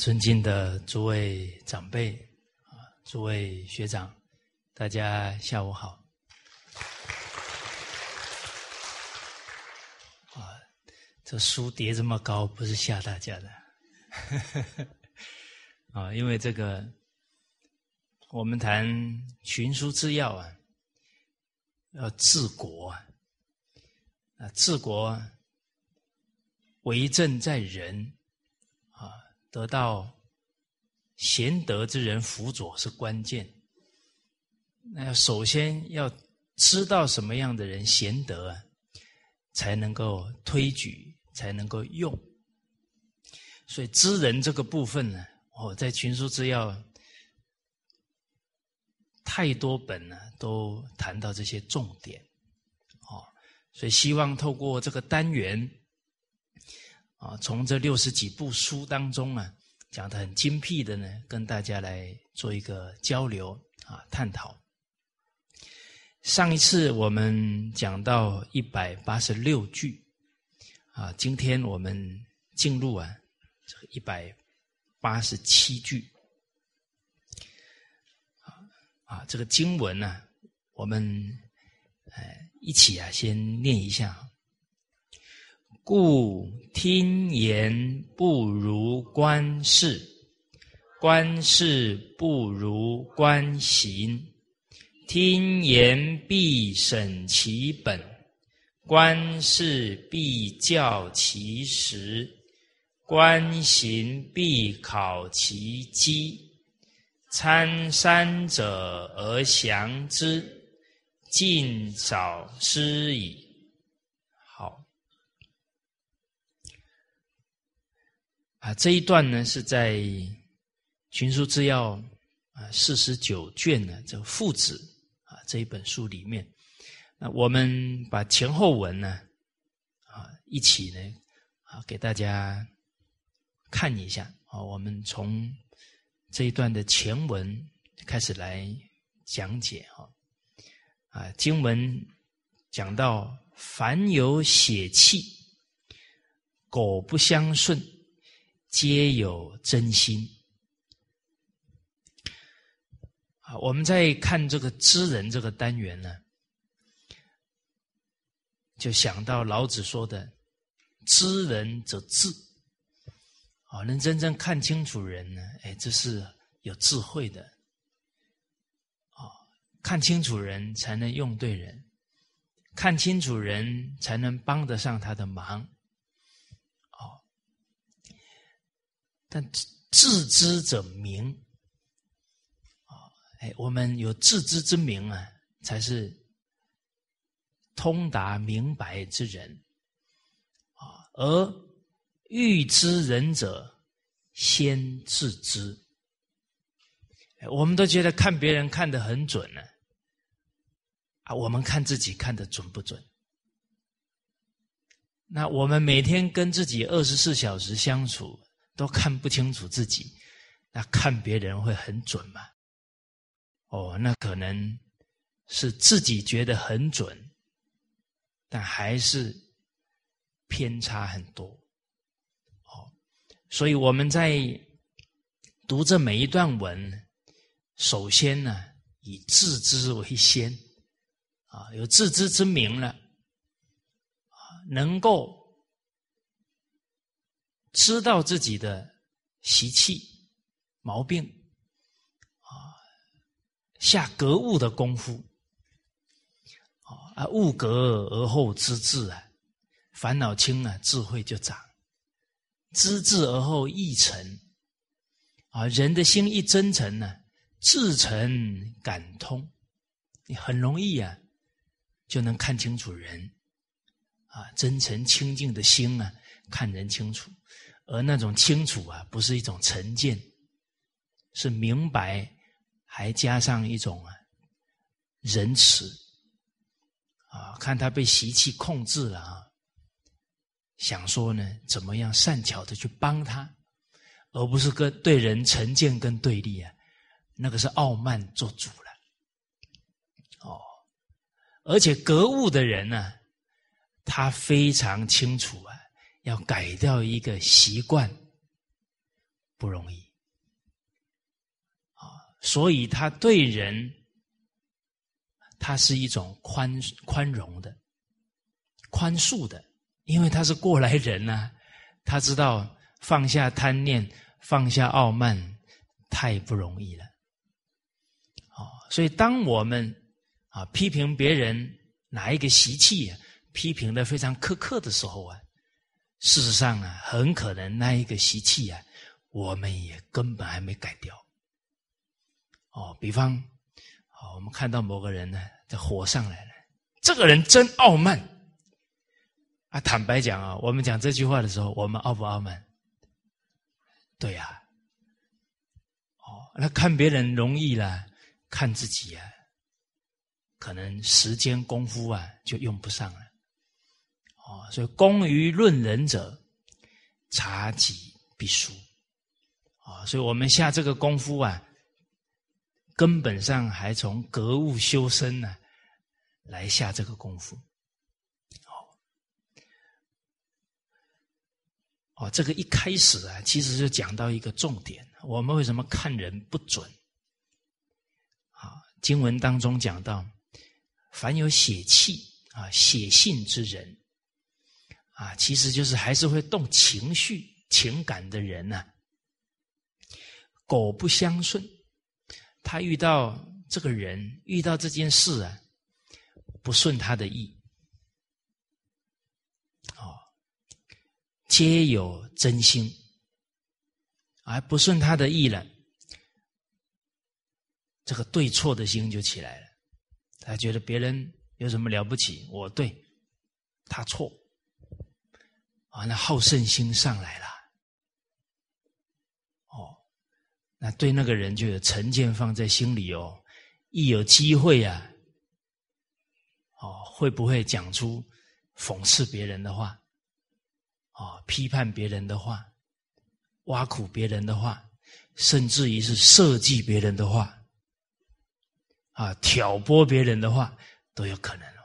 尊敬的诸位长辈啊，诸位学长，大家下午好。啊，这书叠这么高，不是吓大家的。啊，因为这个，我们谈群书之要啊，要治国，啊，治国为政在人。得到贤德之人辅佐是关键。那首先要知道什么样的人贤德啊，才能够推举，才能够用。所以知人这个部分呢，我在群书之要太多本呢，都谈到这些重点。哦，所以希望透过这个单元。啊，从这六十几部书当中啊，讲的很精辟的呢，跟大家来做一个交流啊，探讨。上一次我们讲到一百八十六句，啊，今天我们进入啊这个一百八十七句，啊，这个经文呢，我们哎一起啊先念一下。故听言不如观事，观事不如观行。听言必审其本，观事必教其实，观行必考其机。参三者而详之，尽早失矣。啊，这一段呢是在《群书治要》啊四十九卷呢这父子啊这一本书里面，那我们把前后文呢啊一起呢啊给大家看一下啊，我们从这一段的前文开始来讲解哈啊经文讲到凡有血气，苟不相顺。皆有真心啊！我们在看这个知人这个单元呢，就想到老子说的“知人者智”，啊，能真正看清楚人呢，哎，这是有智慧的啊！看清楚人才能用对人，看清楚人才能帮得上他的忙。但自知者明啊，哎，我们有自知之明啊，才是通达明白之人啊。而欲知人者，先自知。我们都觉得看别人看得很准呢，啊，我们看自己看得准不准？那我们每天跟自己二十四小时相处。都看不清楚自己，那看别人会很准吗？哦，那可能是自己觉得很准，但还是偏差很多。哦，所以我们在读这每一段文，首先呢，以自知为先，啊，有自知之明了，啊，能够。知道自己的习气、毛病，啊，下格物的功夫，啊，物格而后知至啊，烦恼轻啊，智慧就长；知至而后意诚，啊，人的心一真诚呢，至诚感通，你很容易啊，就能看清楚人，啊，真诚清净的心啊，看人清楚。而那种清楚啊，不是一种成见，是明白，还加上一种啊仁慈啊，看他被习气控制了啊，想说呢，怎么样善巧的去帮他，而不是跟对人成见跟对立啊，那个是傲慢做主了。哦，而且格物的人呢，他非常清楚啊。要改掉一个习惯，不容易啊，所以他对人，他是一种宽宽容的、宽恕的，因为他是过来人呐，他知道放下贪念、放下傲慢太不容易了。哦，所以当我们啊批评别人哪一个习气，批评的非常苛刻的时候啊。事实上啊，很可能那一个习气啊，我们也根本还没改掉。哦，比方，哦，我们看到某个人呢，这火上来了，这个人真傲慢。啊，坦白讲啊，我们讲这句话的时候，我们傲不傲慢？对呀。哦，那看别人容易了，看自己啊，可能时间功夫啊，就用不上了。啊，所以功于论人者，察己必输。啊，所以我们下这个功夫啊，根本上还从格物修身呢，来下这个功夫。哦，哦，这个一开始啊，其实就讲到一个重点：我们为什么看人不准？啊，经文当中讲到，凡有血气啊、血性之人。啊，其实就是还是会动情绪、情感的人呢。狗不相顺，他遇到这个人，遇到这件事啊，不顺他的意。哦，皆有真心，而不顺他的意了，这个对错的心就起来了。他觉得别人有什么了不起，我对，他错。啊，那好胜心上来了，哦，那对那个人就有成见放在心里哦。一有机会啊，哦，会不会讲出讽刺别人的话？哦，批判别人的话，挖苦别人的话，甚至于是设计别人的话，啊，挑拨别人的话都有可能哦。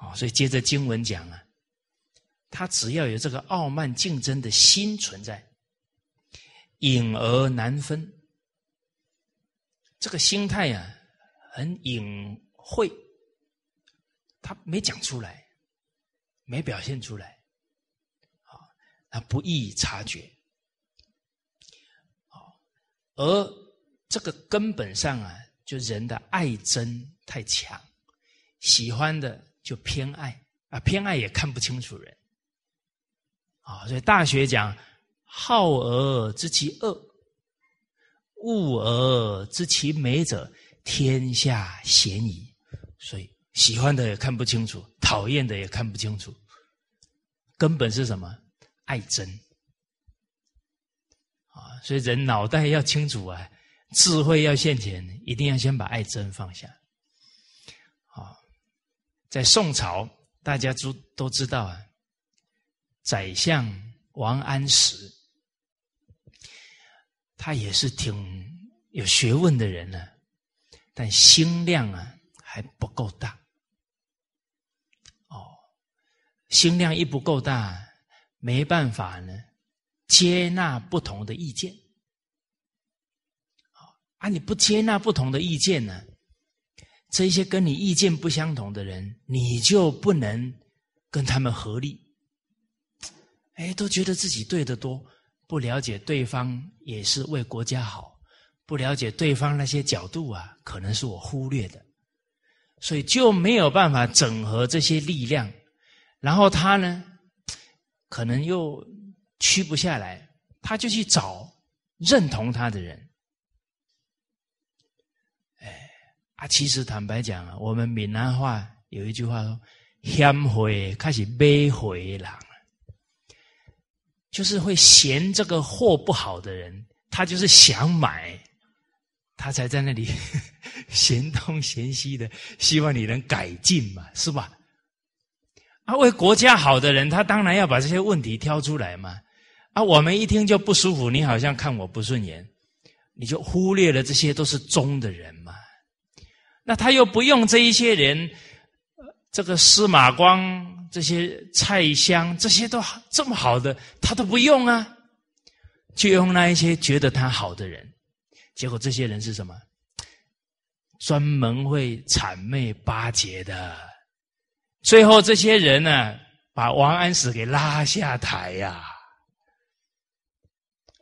哦，所以接着经文讲啊。他只要有这个傲慢竞争的心存在，隐而难分。这个心态呀，很隐晦，他没讲出来，没表现出来，啊，他不易察觉，啊，而这个根本上啊，就人的爱憎太强，喜欢的就偏爱，啊，偏爱也看不清楚人。啊，所以《大学》讲“好而知其恶，恶而知其美者，天下鲜矣。”所以喜欢的也看不清楚，讨厌的也看不清楚，根本是什么？爱憎。啊，所以人脑袋要清楚啊，智慧要现前，一定要先把爱憎放下。啊，在宋朝，大家都都知道啊。宰相王安石，他也是挺有学问的人呢，但心量啊还不够大。哦，心量一不够大，没办法呢，接纳不同的意见。啊，你不接纳不同的意见呢，这些跟你意见不相同的人，你就不能跟他们合力。哎，都觉得自己对的多，不了解对方也是为国家好，不了解对方那些角度啊，可能是我忽略的，所以就没有办法整合这些力量，然后他呢，可能又屈不下来，他就去找认同他的人。哎，啊，其实坦白讲啊，我们闽南话有一句话说：“嫌货开始买货啦。”就是会嫌这个货不好的人，他就是想买，他才在那里 嫌东嫌西的，希望你能改进嘛，是吧？啊，为国家好的人，他当然要把这些问题挑出来嘛。啊，我们一听就不舒服，你好像看我不顺眼，你就忽略了这些都是忠的人嘛。那他又不用这一些人，这个司马光。这些菜香，这些都这么好的，他都不用啊。就用那一些觉得他好的人，结果这些人是什么？专门会谄媚巴结的。最后这些人呢，把王安石给拉下台呀。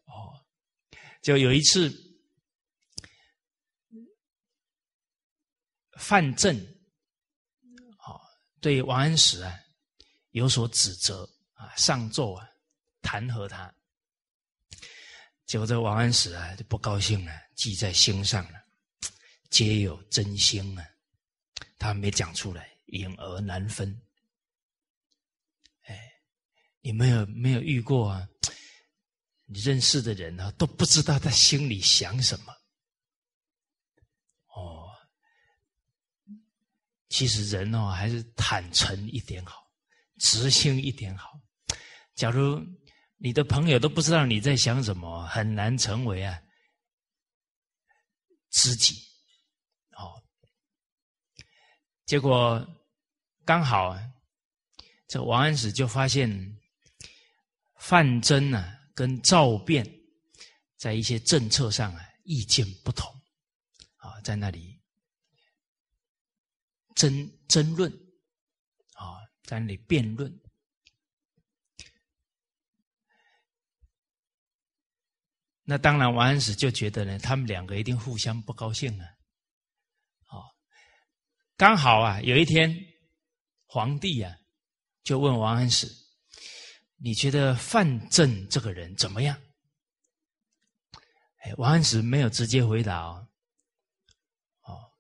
哦，就有一次，范正，哦，对王安石啊有所指责啊，上奏啊弹劾他。结果这王安石啊就不高兴了，记在心上了。皆有真心啊，他没讲出来。隐而难分，哎，你没有没有遇过啊？你认识的人啊，都不知道他心里想什么。哦，其实人哦，还是坦诚一点好，直心一点好。假如你的朋友都不知道你在想什么，很难成为啊知己。哦，结果。刚好，这王安石就发现范增呢跟赵卞在一些政策上啊意见不同，啊，在那里争争论，在那里辩论。那当然，王安石就觉得呢，他们两个一定互相不高兴啊。哦，刚好啊，有一天。皇帝呀，就问王安石：“你觉得范正这个人怎么样？”哎，王安石没有直接回答哦，哦，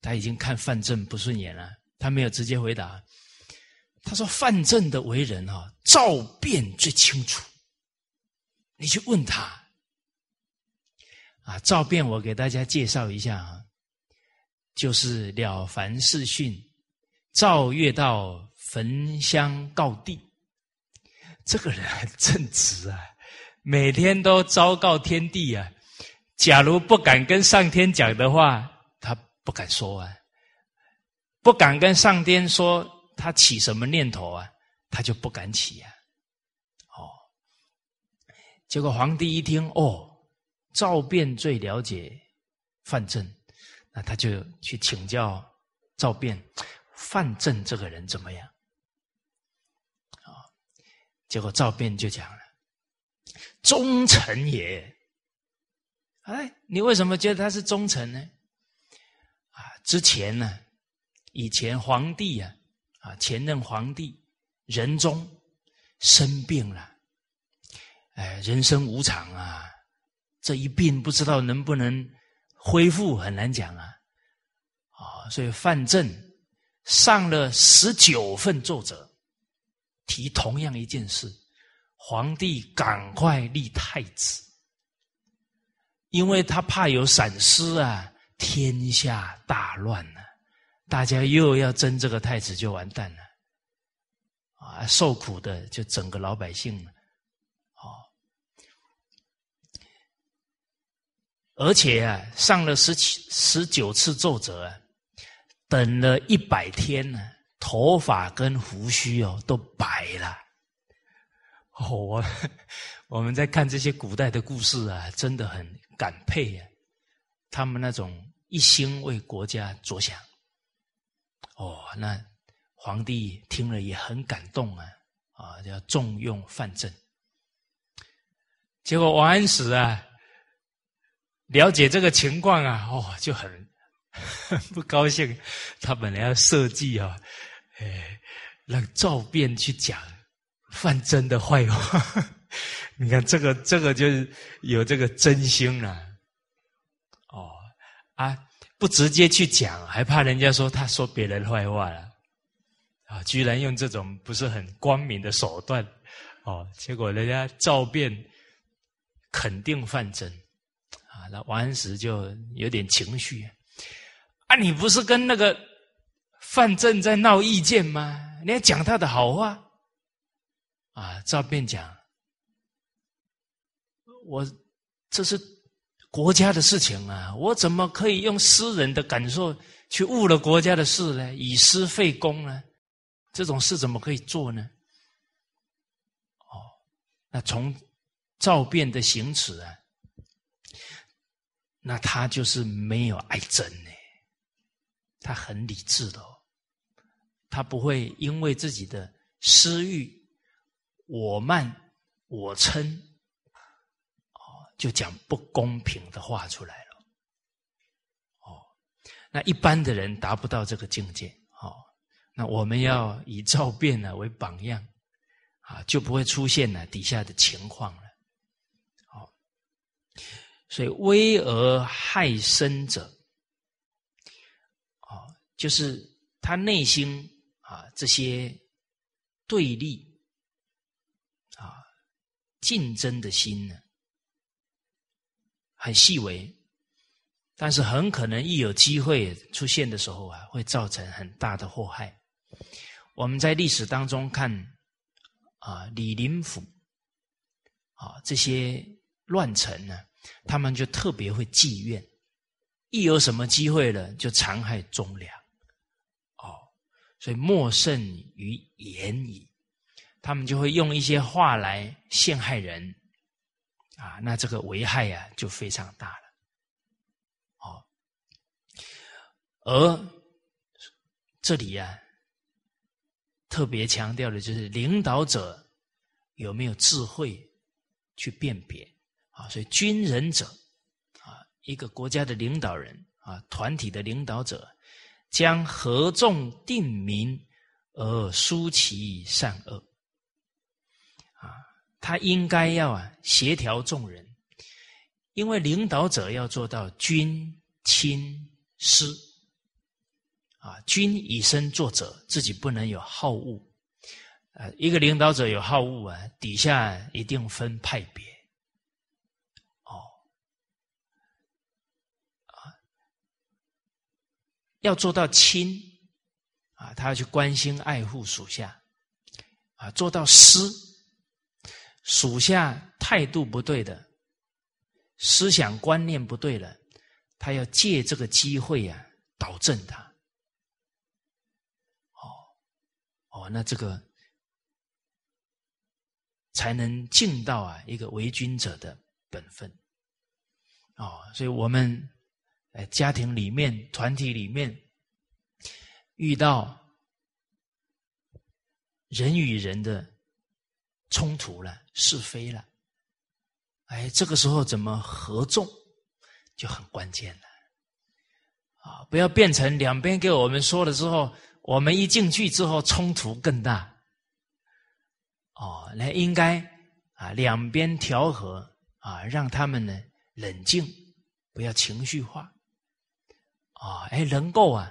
他已经看范正不顺眼了，他没有直接回答。他说：“范正的为人啊，赵变最清楚，你去问他。”啊，赵卞，我给大家介绍一下啊，就是《了凡四训》。赵月到焚香告地，这个人很正直啊，每天都昭告天地啊。假如不敢跟上天讲的话，他不敢说啊，不敢跟上天说他起什么念头啊，他就不敢起啊。哦，结果皇帝一听，哦，赵卞最了解范正，那他就去请教赵卞。范正这个人怎么样？啊，结果赵卞就讲了：“忠臣也。”哎，你为什么觉得他是忠臣呢？啊，之前呢，以前皇帝啊，前任皇帝仁宗生病了，哎，人生无常啊，这一病不知道能不能恢复，很难讲啊。啊，所以范正。上了十九份奏折，提同样一件事，皇帝赶快立太子，因为他怕有闪失啊，天下大乱，大家又要争这个太子，就完蛋了，啊，受苦的就整个老百姓了，哦，而且啊，上了十七十九次奏折啊。等了一百天呢，头发跟胡须哦都白了。哦，我 我们在看这些古代的故事啊，真的很感佩啊，他们那种一心为国家着想。哦，那皇帝听了也很感动啊，啊，要重用范正。结果王安石啊，了解这个情况啊，哦，就很。不高兴，他本来要设计啊，哎，让赵卞去讲范增的坏话。你看这个，这个就是有这个真心了。哦，啊，不直接去讲，还怕人家说他说别人坏话了，啊，居然用这种不是很光明的手段，哦，结果人家赵卞肯定范增，啊，那王安石就有点情绪。啊，你不是跟那个范正在闹意见吗？你要讲他的好话啊！赵卞讲，我这是国家的事情啊，我怎么可以用私人的感受去误了国家的事呢？以私废公呢？这种事怎么可以做呢？哦，那从照变的行持啊，那他就是没有爱憎呢，他很理智的，哦他不会因为自己的私欲、我慢、我嗔，就讲不公平的话出来了。哦，那一般的人达不到这个境界，哦，那我们要以照变呢为榜样。啊，就不会出现呢底下的情况了。好，所以威而害身者，啊，就是他内心啊这些对立啊竞争的心呢，很细微，但是很可能一有机会出现的时候啊，会造成很大的祸害。我们在历史当中看。啊，李林甫，啊，这些乱臣呢，他们就特别会妓院，一有什么机会了，就残害忠良，哦，所以莫胜于言矣。他们就会用一些话来陷害人，啊，那这个危害呀就非常大了，哦，而这里呀。特别强调的就是领导者有没有智慧去辨别啊？所以军人者啊，一个国家的领导人啊，团体的领导者，将合众定民而疏其善恶，他应该要啊协调众人，因为领导者要做到君亲师。啊，君以身作则，自己不能有好恶。呃，一个领导者有好恶啊，底下一定分派别。哦，啊，要做到亲，啊，他要去关心爱护属下，啊，做到师，属下态度不对的，思想观念不对了，他要借这个机会呀，导正他。哦，哦那这个才能尽到啊一个为君者的本分。哦，所以我们在家庭里面、团体里面遇到人与人的冲突了、是非了，哎，这个时候怎么合众就很关键了。啊，不要变成两边给我们说了之后。我们一进去之后，冲突更大。哦，那应该啊，两边调和啊，让他们呢冷静，不要情绪化。啊，哎，能够啊，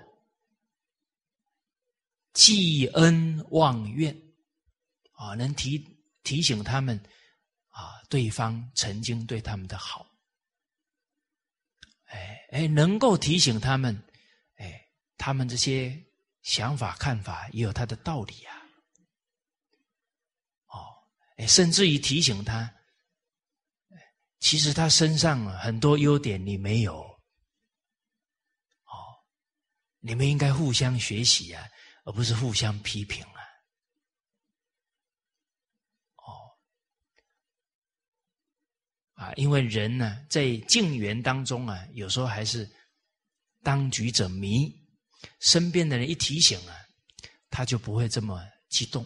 记恩忘怨，啊，能提提醒他们啊，对方曾经对他们的好。哎哎，能够提醒他们，哎，他们这些。想法看法也有他的道理啊，哦，哎，甚至于提醒他，其实他身上很多优点你没有，哦，你们应该互相学习啊，而不是互相批评，哦，啊，因为人呢，在境缘当中啊，有时候还是当局者迷。身边的人一提醒啊，他就不会这么激动，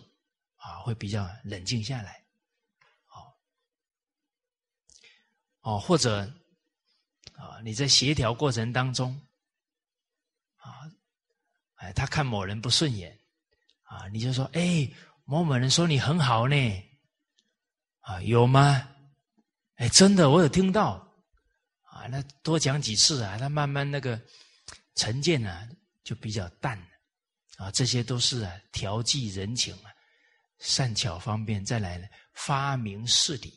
啊，会比较冷静下来，哦，哦，或者啊，你在协调过程当中，啊，哎，他看某人不顺眼，啊，你就说，哎，某某人说你很好呢，啊，有吗？哎，真的，我有听到，啊，那多讲几次啊，他慢慢那个成见啊。就比较淡了，啊，这些都是啊调剂人情啊，善巧方便，再来呢发明事理，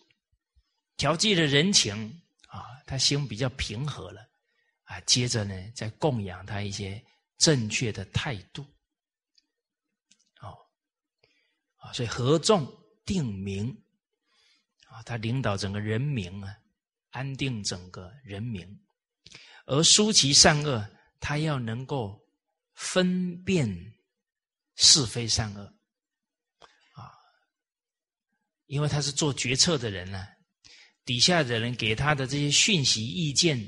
调剂了人情啊，他心比较平和了，啊，接着呢再供养他一些正确的态度，哦，啊，所以合众定名，他领导整个人民啊，安定整个人民，而疏其善恶，他要能够。分辨是非善恶，啊，因为他是做决策的人呢，底下的人给他的这些讯息意见，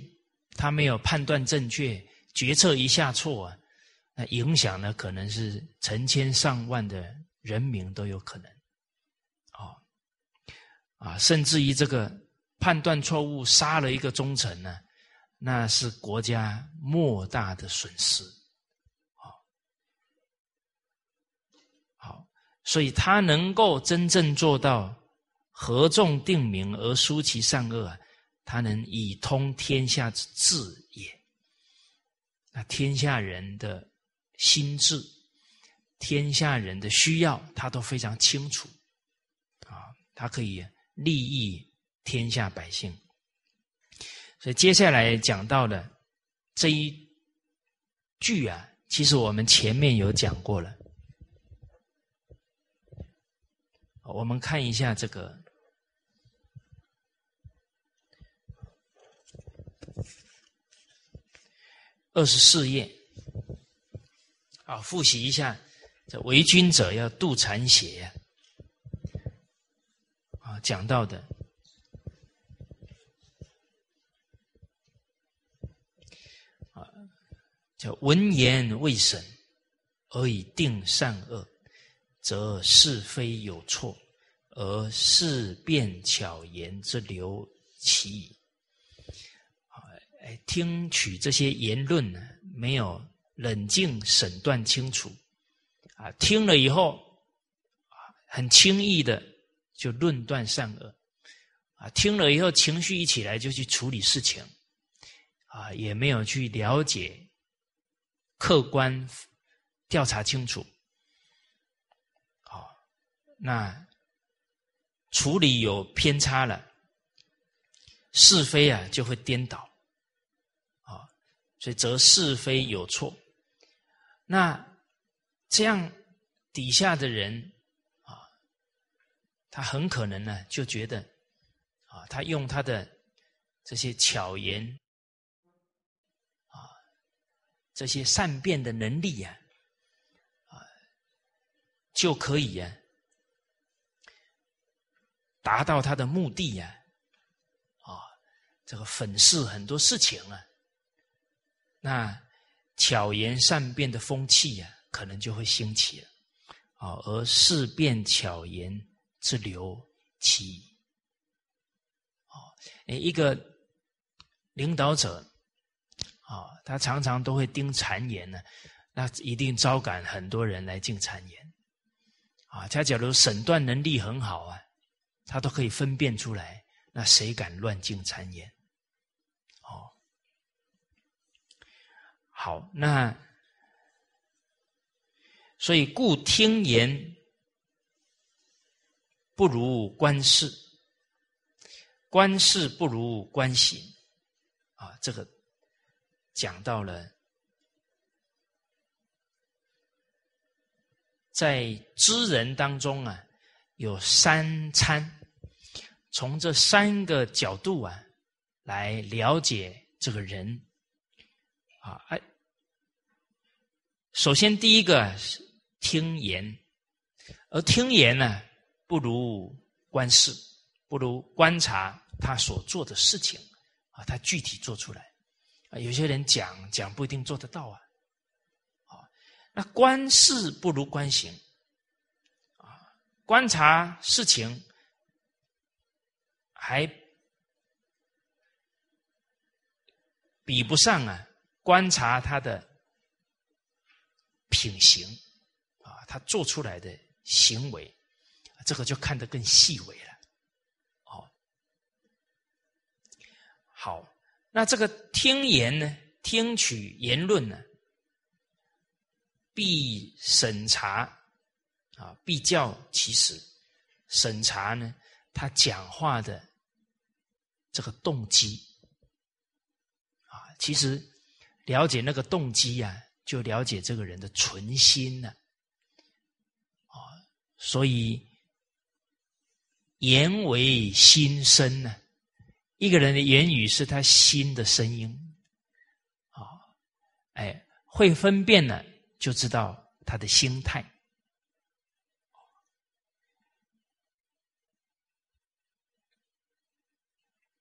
他没有判断正确，决策一下错啊，那影响呢可能是成千上万的人民都有可能，啊，甚至于这个判断错误杀了一个忠臣呢，那是国家莫大的损失，好，好，所以他能够真正做到。合众定名而疏其善恶，他能以通天下之治也。那天下人的心智，天下人的需要，他都非常清楚啊，他可以利益天下百姓。所以接下来讲到的这一句啊，其实我们前面有讲过了。我们看一下这个。二十四页，啊，复习一下，这为君者要度残邪呀，啊，啊讲到的，啊，叫闻言未审而以定善恶，则是非有错，而事变巧言之流其矣。哎，听取这些言论呢，没有冷静审断清楚，啊，听了以后，很轻易的就论断善恶，啊，听了以后情绪一起来就去处理事情，啊，也没有去了解、客观调查清楚，好，那处理有偏差了，是非啊就会颠倒。啊所以则是非有错，那这样底下的人，他很可能呢就觉得啊，他用他的这些巧言啊，这些善变的能力呀，啊，就可以呀达到他的目的呀，啊，这个粉饰很多事情啊。那巧言善辩的风气呀，可能就会兴起了，啊，而事变巧言是流起，哦，一个领导者，啊，他常常都会盯谗言呢，那一定招感很多人来进谗言，啊，他假如审断能力很好啊，他都可以分辨出来，那谁敢乱进谗言？哦。好，那所以故听言不如观事，观事不如观行啊。这个讲到了，在知人当中啊，有三参，从这三个角度啊来了解这个人。啊，哎，首先第一个是听言，而听言呢，不如观事，不如观察他所做的事情啊，他具体做出来啊。有些人讲讲不一定做得到啊，啊，那观事不如观行啊，观察事情还比不上啊。观察他的品行啊，他做出来的行为，这个就看得更细微了。哦，好，那这个听言呢，听取言论呢，必审查啊，必教其实，审查呢，他讲话的这个动机啊，其实。了解那个动机呀，就了解这个人的存心了。啊，所以言为心声呢，一个人的言语是他心的声音。啊，哎，会分辨了，就知道他的心态。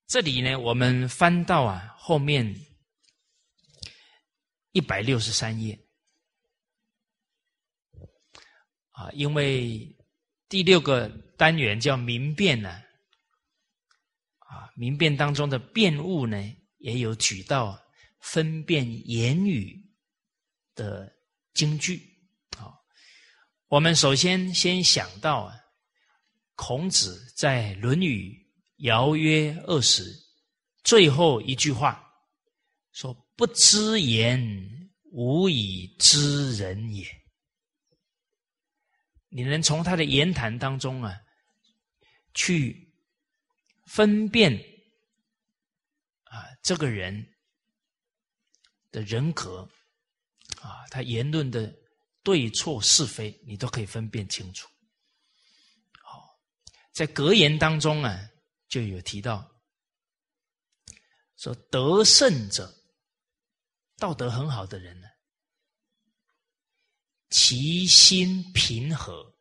这里呢，我们翻到啊后面一百六十三页啊，因为第六个单元叫明辨呢，啊，明辨当中的辨物呢，也有举到分辨言语的京剧啊。我们首先先想到啊，孔子在《论语》。尧曰：“二十，最后一句话说：‘不知言，无以知人也。’你能从他的言谈当中啊，去分辨啊这个人的人格啊，他言论的对错是非，你都可以分辨清楚。好，在格言当中啊。”就有提到说，得胜者，道德很好的人呢，其心平和。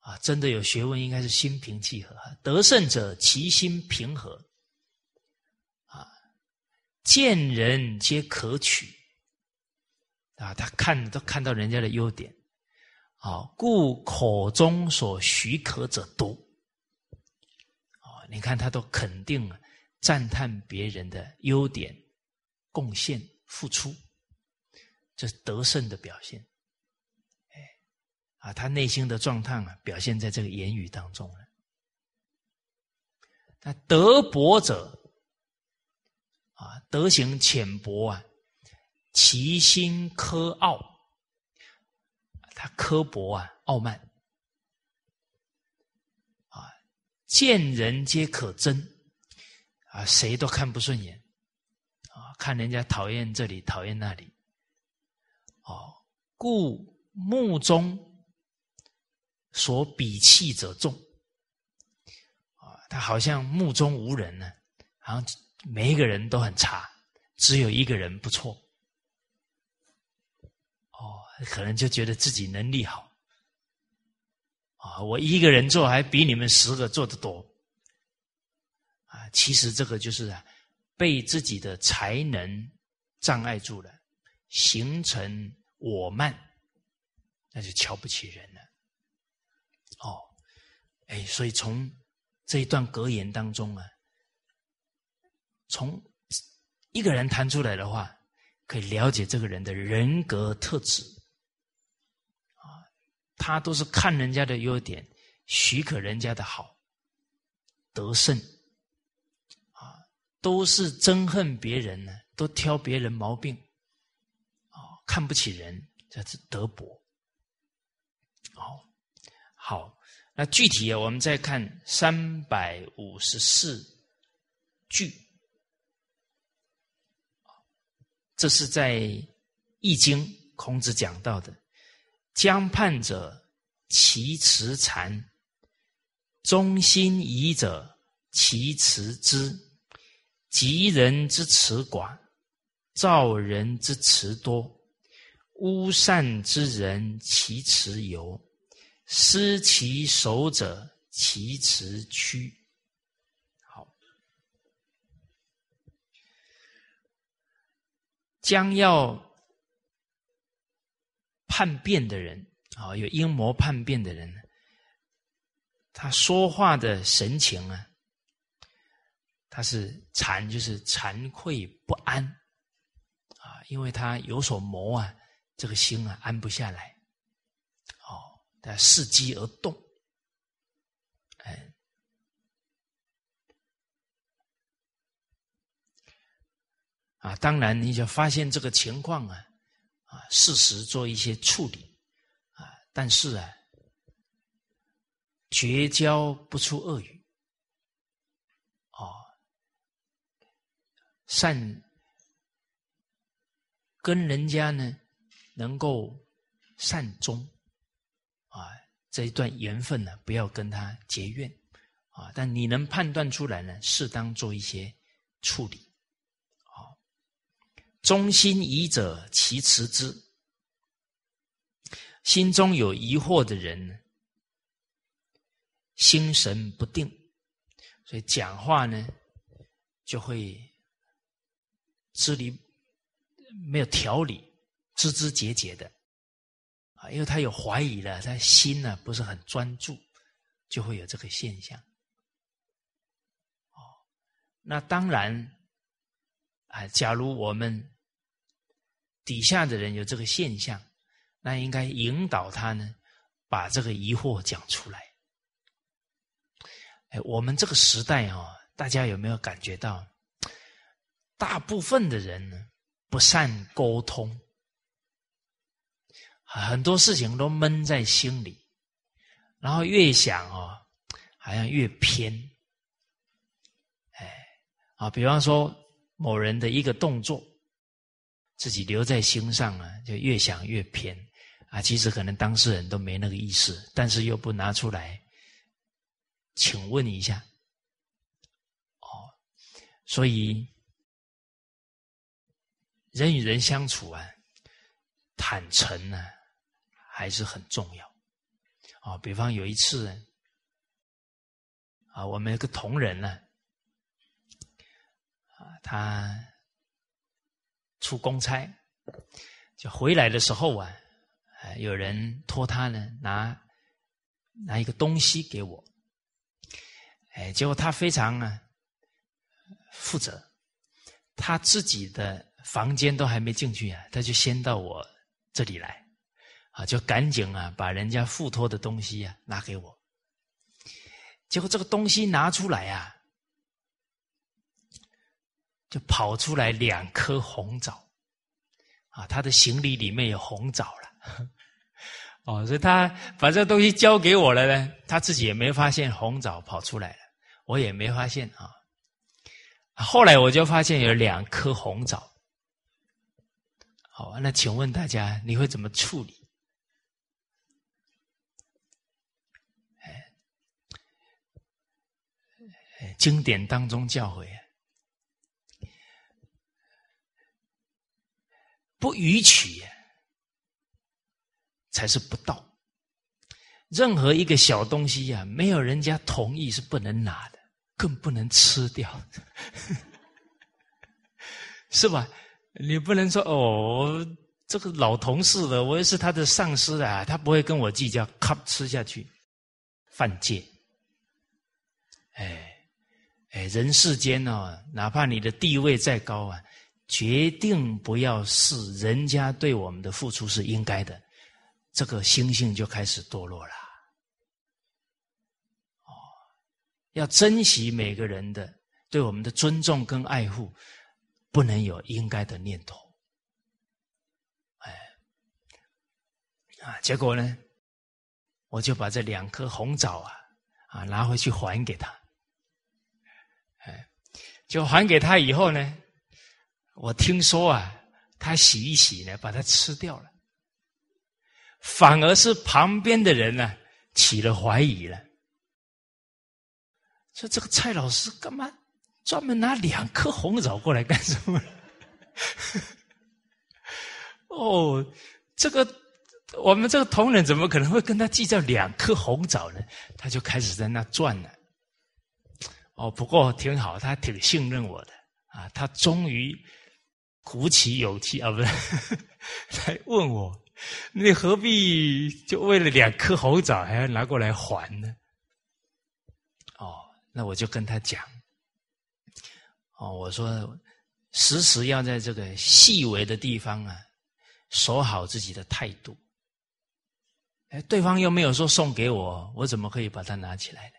啊，真的有学问，应该是心平气和。得胜者，其心平和。啊，见人皆可取。啊，他看都看到人家的优点。啊，故口中所许可者多。啊你看，他都肯定、赞叹别人的优点、贡献、付出，这是得胜的表现。哎，啊，他内心的状态啊，表现在这个言语当中了。那德薄者，啊，德行浅薄啊，其心苛傲，他刻薄啊，傲慢。啊见人皆可憎，啊，谁都看不顺眼，啊，看人家讨厌这里，讨厌那里，哦，故目中所鄙弃者众，啊，他好像目中无人呢，好像每一个人都很差，只有一个人不错，哦，可能就觉得自己能力好。啊，我一个人做还比你们十个做的多，啊，其实这个就是啊，被自己的才能障碍住了，形成我慢，那就瞧不起人了。哦，哎，所以从这一段格言当中啊，从一个人谈出来的话，可以了解这个人的人格特质啊。他都是看人家的优点，许可人家的好，得胜，啊，都是憎恨别人呢，都挑别人毛病，看不起人，这是德薄。哦，好，那具体我们再看三百五十四句，这是在《易经》孔子讲到的。将叛者，其辞残；忠心疑者，其辞之。吉人之辞寡，造人之辞多。污善之人，其辞尤；失其守者，其辞屈。好，将要。叛变的人啊，有阴谋叛变的人，他说话的神情啊，他是惭，就是惭愧不安啊，因为他有所谋啊，这个心啊安不下来，哦，他伺机而动，哎，啊，当然你就发现这个情况啊。啊，适时做一些处理，啊，但是啊，绝交不出恶语，哦，善跟人家呢能够善终，啊，这一段缘分呢，不要跟他结怨，啊，但你能判断出来呢，适当做一些处理。好忠心疑者，其辞之。心中有疑惑的人，心神不定，所以讲话呢就会支离没有条理，枝枝节节的啊，因为他有怀疑了，他心呢不是很专注，就会有这个现象。哦，那当然啊，假如我们底下的人有这个现象，那应该引导他呢，把这个疑惑讲出来。哎，我们这个时代啊，大家有没有感觉到，大部分的人呢不善沟通，很多事情都闷在心里，然后越想哦，好像越偏。哎，啊，比方说某人的一个动作，自己留在心上啊，就越想越偏啊。其实可能当事人都没那个意思，但是又不拿出来。请问一下，哦，所以人与人相处啊，坦诚呢还是很重要。啊，比方有一次啊，我们有个同仁呢，啊，他出公差，就回来的时候啊，有人托他呢拿拿一个东西给我。哎，结果他非常啊负责，他自己的房间都还没进去啊，他就先到我这里来，啊，就赶紧啊把人家付托的东西啊拿给我。结果这个东西拿出来啊，就跑出来两颗红枣，啊，他的行李里面有红枣了。哦，所以他把这东西交给我了呢，他自己也没发现红枣跑出来了。我也没发现啊，后来我就发现有两颗红枣。好，那请问大家你会怎么处理？哎，经典当中教诲，不予取才是不道。任何一个小东西呀，没有人家同意是不能拿的。更不能吃掉，是吧？你不能说哦，这个老同事的，我也是他的上司啊，他不会跟我计较，咔吃下去，犯戒。哎哎，人世间哦，哪怕你的地位再高啊，决定不要视人家对我们的付出是应该的，这个心性就开始堕落了。哦要珍惜每个人的对我们的尊重跟爱护，不能有应该的念头。哎，啊，结果呢，我就把这两颗红枣啊啊拿回去还给他。就还给他以后呢，我听说啊，他洗一洗呢，把它吃掉了，反而是旁边的人呢起了怀疑了。说这个蔡老师干嘛专门拿两颗红枣过来干什么？哦，这个我们这个同仁怎么可能会跟他计较两颗红枣呢？他就开始在那转了。哦，不过挺好，他挺信任我的啊。他终于鼓起勇气啊，不是 来问我：你何必就为了两颗红枣还要拿过来还呢？哦那我就跟他讲，哦，我说时时要在这个细微的地方啊，守好自己的态度。哎，对方又没有说送给我，我怎么可以把它拿起来？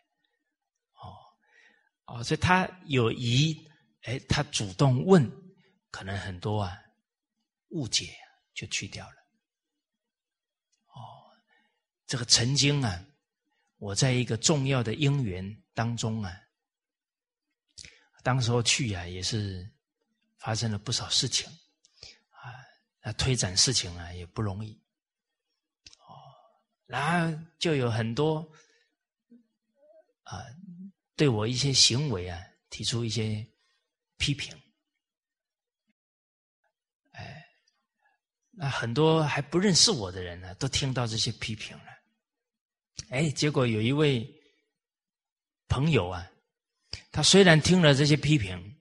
哦，所以他有疑，哎，他主动问，可能很多啊误解就去掉了。哦，这个曾经啊，我在一个重要的因缘。当中啊，当时候去呀，也是发生了不少事情啊，那推展事情啊也不容易哦，然后就有很多啊，对我一些行为啊提出一些批评，哎，那很多还不认识我的人呢，都听到这些批评了，哎，结果有一位。朋友啊，他虽然听了这些批评，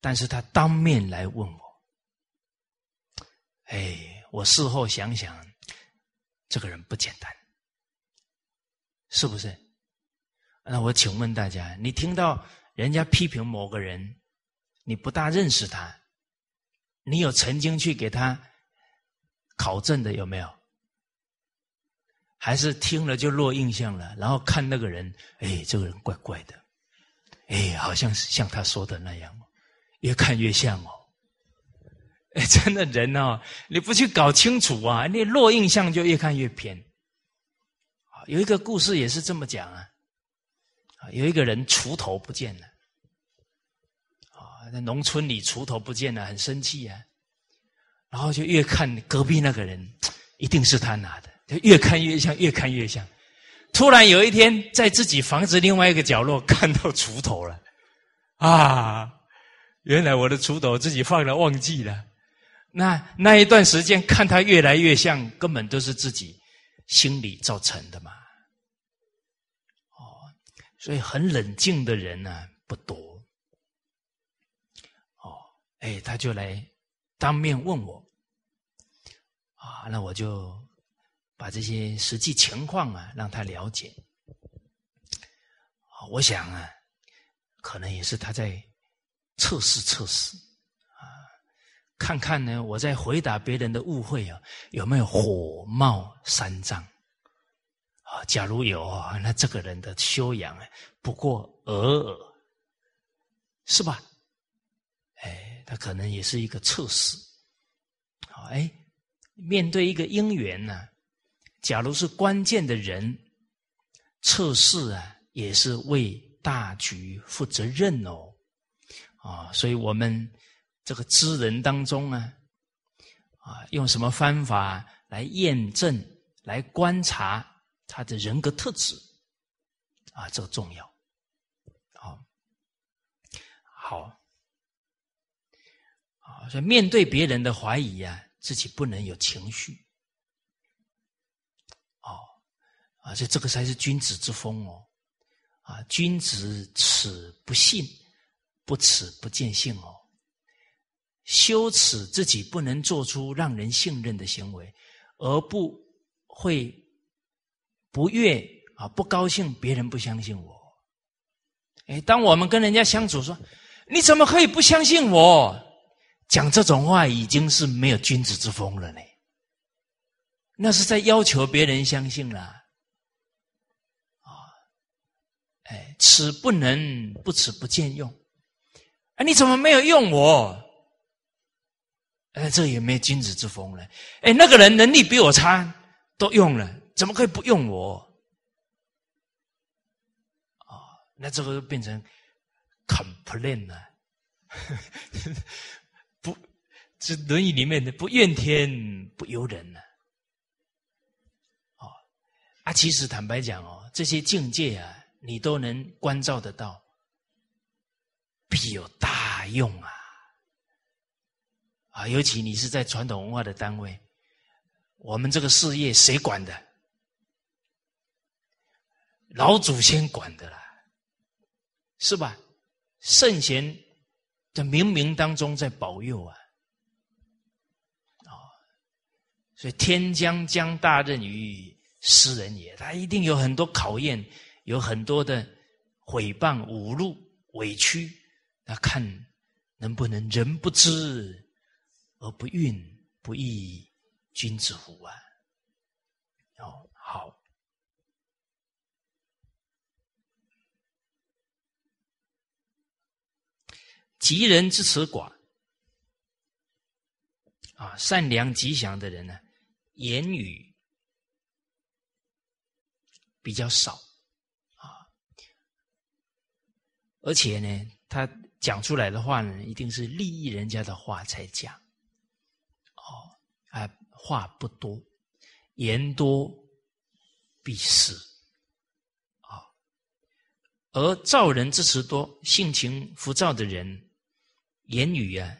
但是他当面来问我，哎，我事后想想，这个人不简单，是不是？那我请问大家，你听到人家批评某个人，你不大认识他，你有曾经去给他考证的有没有？还是听了就落印象了？然后看那个人，哎，这个人怪怪的，哎，好像是像他说的那样，越看越像哦。哎，真的人哦，你不去搞清楚啊，你落印象就越看越偏。有一个故事也是这么讲啊。有一个人锄头不见了，啊，在农村里锄头不见了，很生气啊。然后就越看隔壁那个人，一定是他拿的，就越看越像，越看越像。突然有一天，在自己房子另外一个角落看到锄头了，啊，原来我的锄头自己放了忘记了。那那一段时间看他越来越像，根本都是自己心理造成的嘛。所以很冷静的人呢不多，哦，哎，他就来当面问我，啊，那我就把这些实际情况啊让他了解。我想啊，可能也是他在测试测试啊，看看呢我在回答别人的误会啊有没有火冒三丈。假如有，那这个人的修养，不过尔尔，是吧？哎，他可能也是一个测试。好，哎，面对一个因缘呢，假如是关键的人，测试啊，也是为大局负责任哦。啊，所以我们这个知人当中啊，啊，用什么方法来验证、来观察？他的人格特质啊，这个重要。好，好，啊，所以面对别人的怀疑啊，自己不能有情绪。哦，啊，所以这个才是君子之风哦。啊，君子耻不信，不耻不见信哦。羞耻自己不能做出让人信任的行为，而不会。不悦啊，不高兴，别人不相信我。哎，当我们跟人家相处，说你怎么可以不相信我？讲这种话已经是没有君子之风了呢。那是在要求别人相信了。啊，哎，此不能不此不见用。哎，你怎么没有用我？哎，这也没君子之风了。哎，那个人能力比我差，都用了。怎么可以不用我？啊，那这个变成 complain 了，不，这《论语》里面的不怨天不由人呢。哦，啊，其实坦白讲哦，这些境界啊，你都能关照得到，必有大用啊！啊，尤其你是在传统文化的单位，我们这个事业谁管的？老祖先管的啦，是吧？圣贤在冥冥当中在保佑啊，啊，所以天将降大任于斯人也，他一定有很多考验，有很多的毁谤、侮辱、委屈，那看能不能人不知而不愠，不亦君子乎啊？哦，好。吉人之辞寡，啊，善良吉祥的人呢，言语比较少，啊，而且呢，他讲出来的话呢，一定是利益人家的话才讲，哦，啊，话不多，言多必失，啊，而造人之词多，性情浮躁的人。言语啊，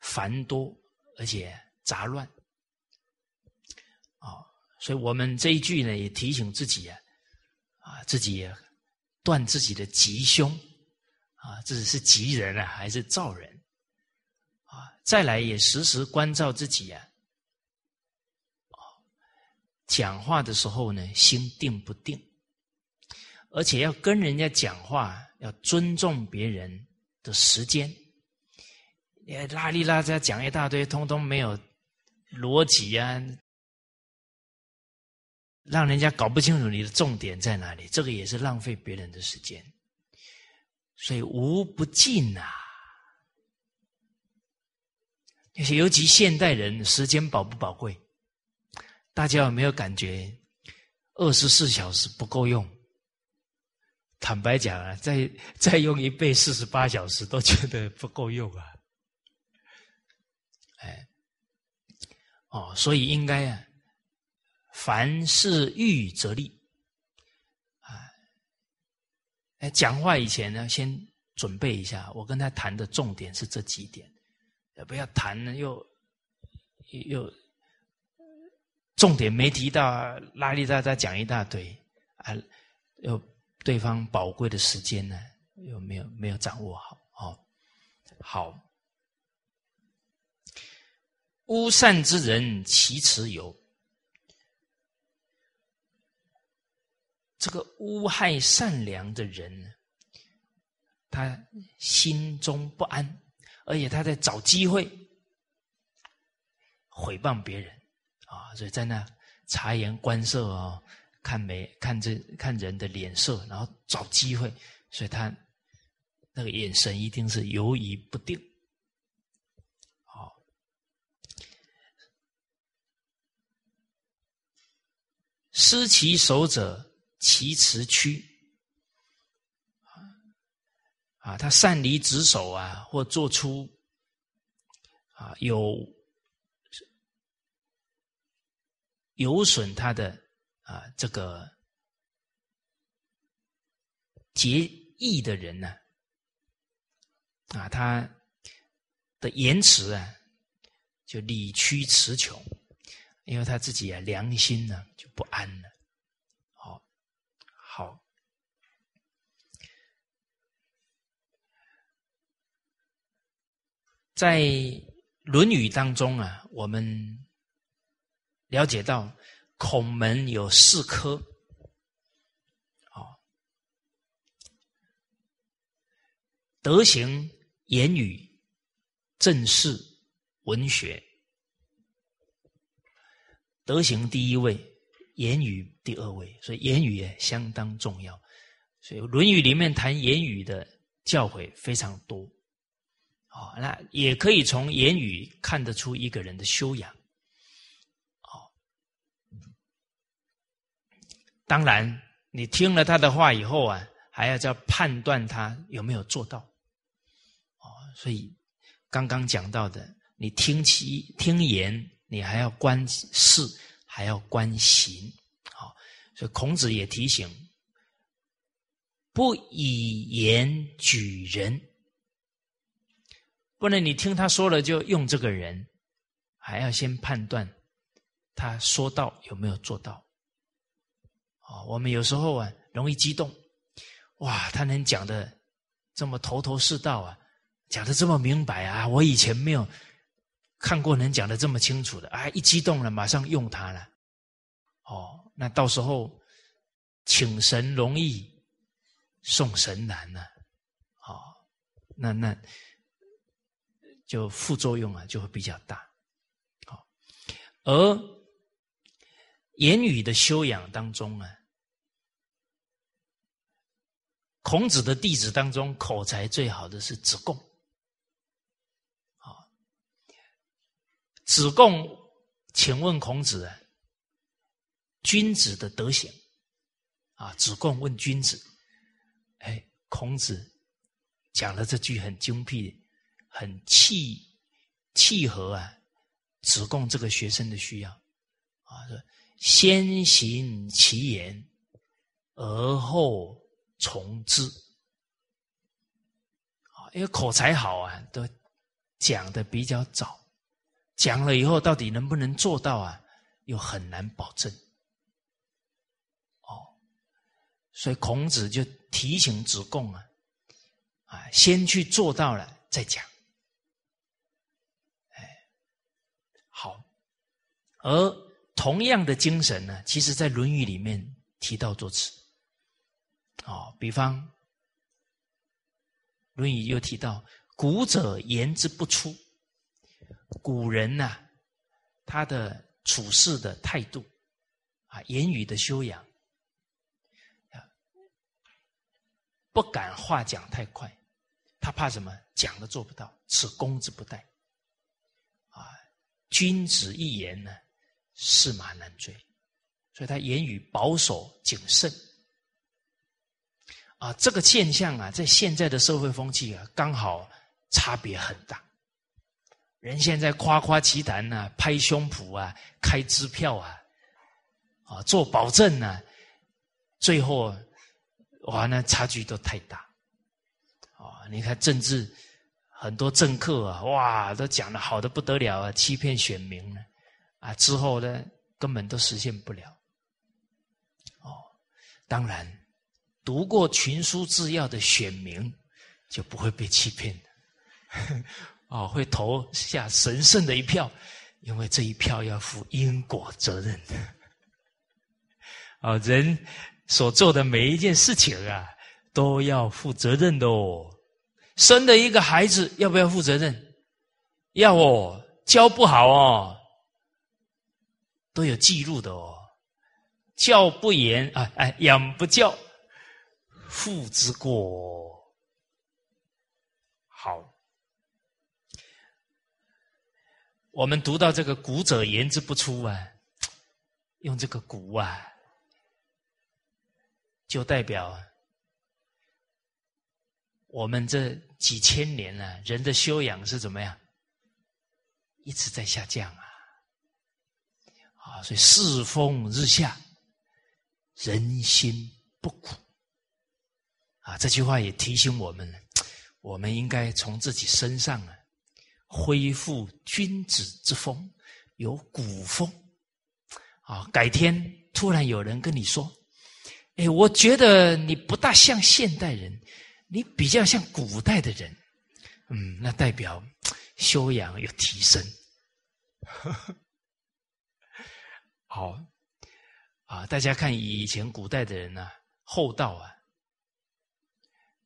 繁多而且杂乱，啊，所以我们这一句呢，也提醒自己啊，啊，自己断自己的吉凶啊，自己是吉人啊还是造人啊？再来也时时关照自己啊，讲话的时候呢，心定不定，而且要跟人家讲话，要尊重别人的时间。也拉里拉扎讲一大堆，通通没有逻辑啊，让人家搞不清楚你的重点在哪里，这个也是浪费别人的时间。所以无不尽呐，尤其现代人时间宝不宝贵？大家有没有感觉二十四小时不够用？坦白讲啊，再 再用一倍四十八小时都觉得不够用啊。哦，所以应该啊，凡事预则立啊。哎，讲话以前呢，先准备一下。我跟他谈的重点是这几点，不要谈呢又又重点没提到，拉里大家讲一大堆啊，又对方宝贵的时间呢，又没有没有掌握好，哦，好。污善之人，其持有。这个污害善良的人，他心中不安，而且他在找机会毁谤别人啊！所以在那察言观色啊，看没看这看人的脸色，然后找机会，所以他那个眼神一定是犹疑不定。失其手者，其辞屈。啊，他擅离职守啊，或做出啊有有损他的啊这个结义的人呢，啊，他的言辞啊，就理屈词穷。因为他自己啊，良心呢就不安了。好，好，在《论语》当中啊，我们了解到孔门有四科，好，德行、言语、政事、文学。德行第一位，言语第二位，所以言语也相当重要。所以《论语》里面谈言语的教诲非常多，哦，那也可以从言语看得出一个人的修养。哦，当然，你听了他的话以后啊，还要叫判断他有没有做到。哦，所以刚刚讲到的，你听其听言。你还要观事，还要观行，好，所以孔子也提醒：不以言举人，不能你听他说了就用这个人，还要先判断他说到有没有做到。哦，我们有时候啊容易激动，哇，他能讲的这么头头是道啊，讲的这么明白啊，我以前没有。看过能讲的这么清楚的，啊，一激动了，马上用它了，哦，那到时候请神容易，送神难呢，哦，那那就副作用啊就会比较大，好，而言语的修养当中啊，孔子的弟子当中口才最好的是子贡。子贡，请问孔子，君子的德行啊？子贡问君子，哎，孔子讲了这句很精辟、很契契合啊，子贡这个学生的需要啊，说先行其言，而后从之啊，因为口才好啊，都讲的比较早。讲了以后，到底能不能做到啊？又很难保证。哦，所以孔子就提醒子贡啊，啊，先去做到了再讲。哎，好。而同样的精神呢，其实在《论语》里面提到多次。哦，比方《论语》又提到：“古者言之不出。”古人呐，他的处事的态度啊，言语的修养。不敢话讲太快，他怕什么？讲的做不到，此公之不待。啊，君子一言呢，驷马难追，所以他言语保守谨慎。啊，这个现象啊，在现在的社会风气啊，刚好差别很大。人现在夸夸其谈呐，拍胸脯啊，开支票啊，啊，做保证呢，最后。哇，那差距都太大，啊！你看政治很多政客啊，哇，都讲的好的不得了啊，欺骗选民呢，啊，之后呢根本都实现不了。哦，当然，读过群书治要的选民就不会被欺骗的，哦，会投下神圣的一票，因为这一票要负因果责任的。啊，人。所做的每一件事情啊，都要负责任的哦。生的一个孩子要不要负责任？要哦。教不好哦，都有记录的哦。教不严啊，哎，养不教，父之过。好，我们读到这个“古者言之不出”啊，用这个“古”啊。就代表我们这几千年了，人的修养是怎么样？一直在下降啊！啊，所以世风日下，人心不古啊！这句话也提醒我们，我们应该从自己身上啊，恢复君子之风，有古风啊！改天突然有人跟你说。哎，我觉得你不大像现代人，你比较像古代的人。嗯，那代表修养有提升。好啊，大家看以前古代的人呢，厚道啊，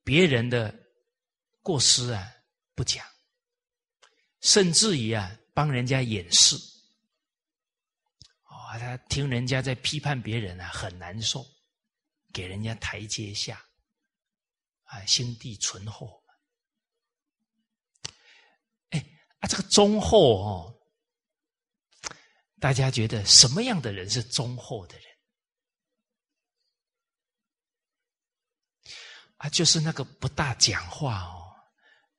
别人的过失啊不讲，甚至于啊帮人家掩饰。哦，他听人家在批判别人啊，很难受。给人家台阶下，啊，心地醇厚。哎，啊，这个忠厚哦，大家觉得什么样的人是忠厚的人？啊，就是那个不大讲话哦，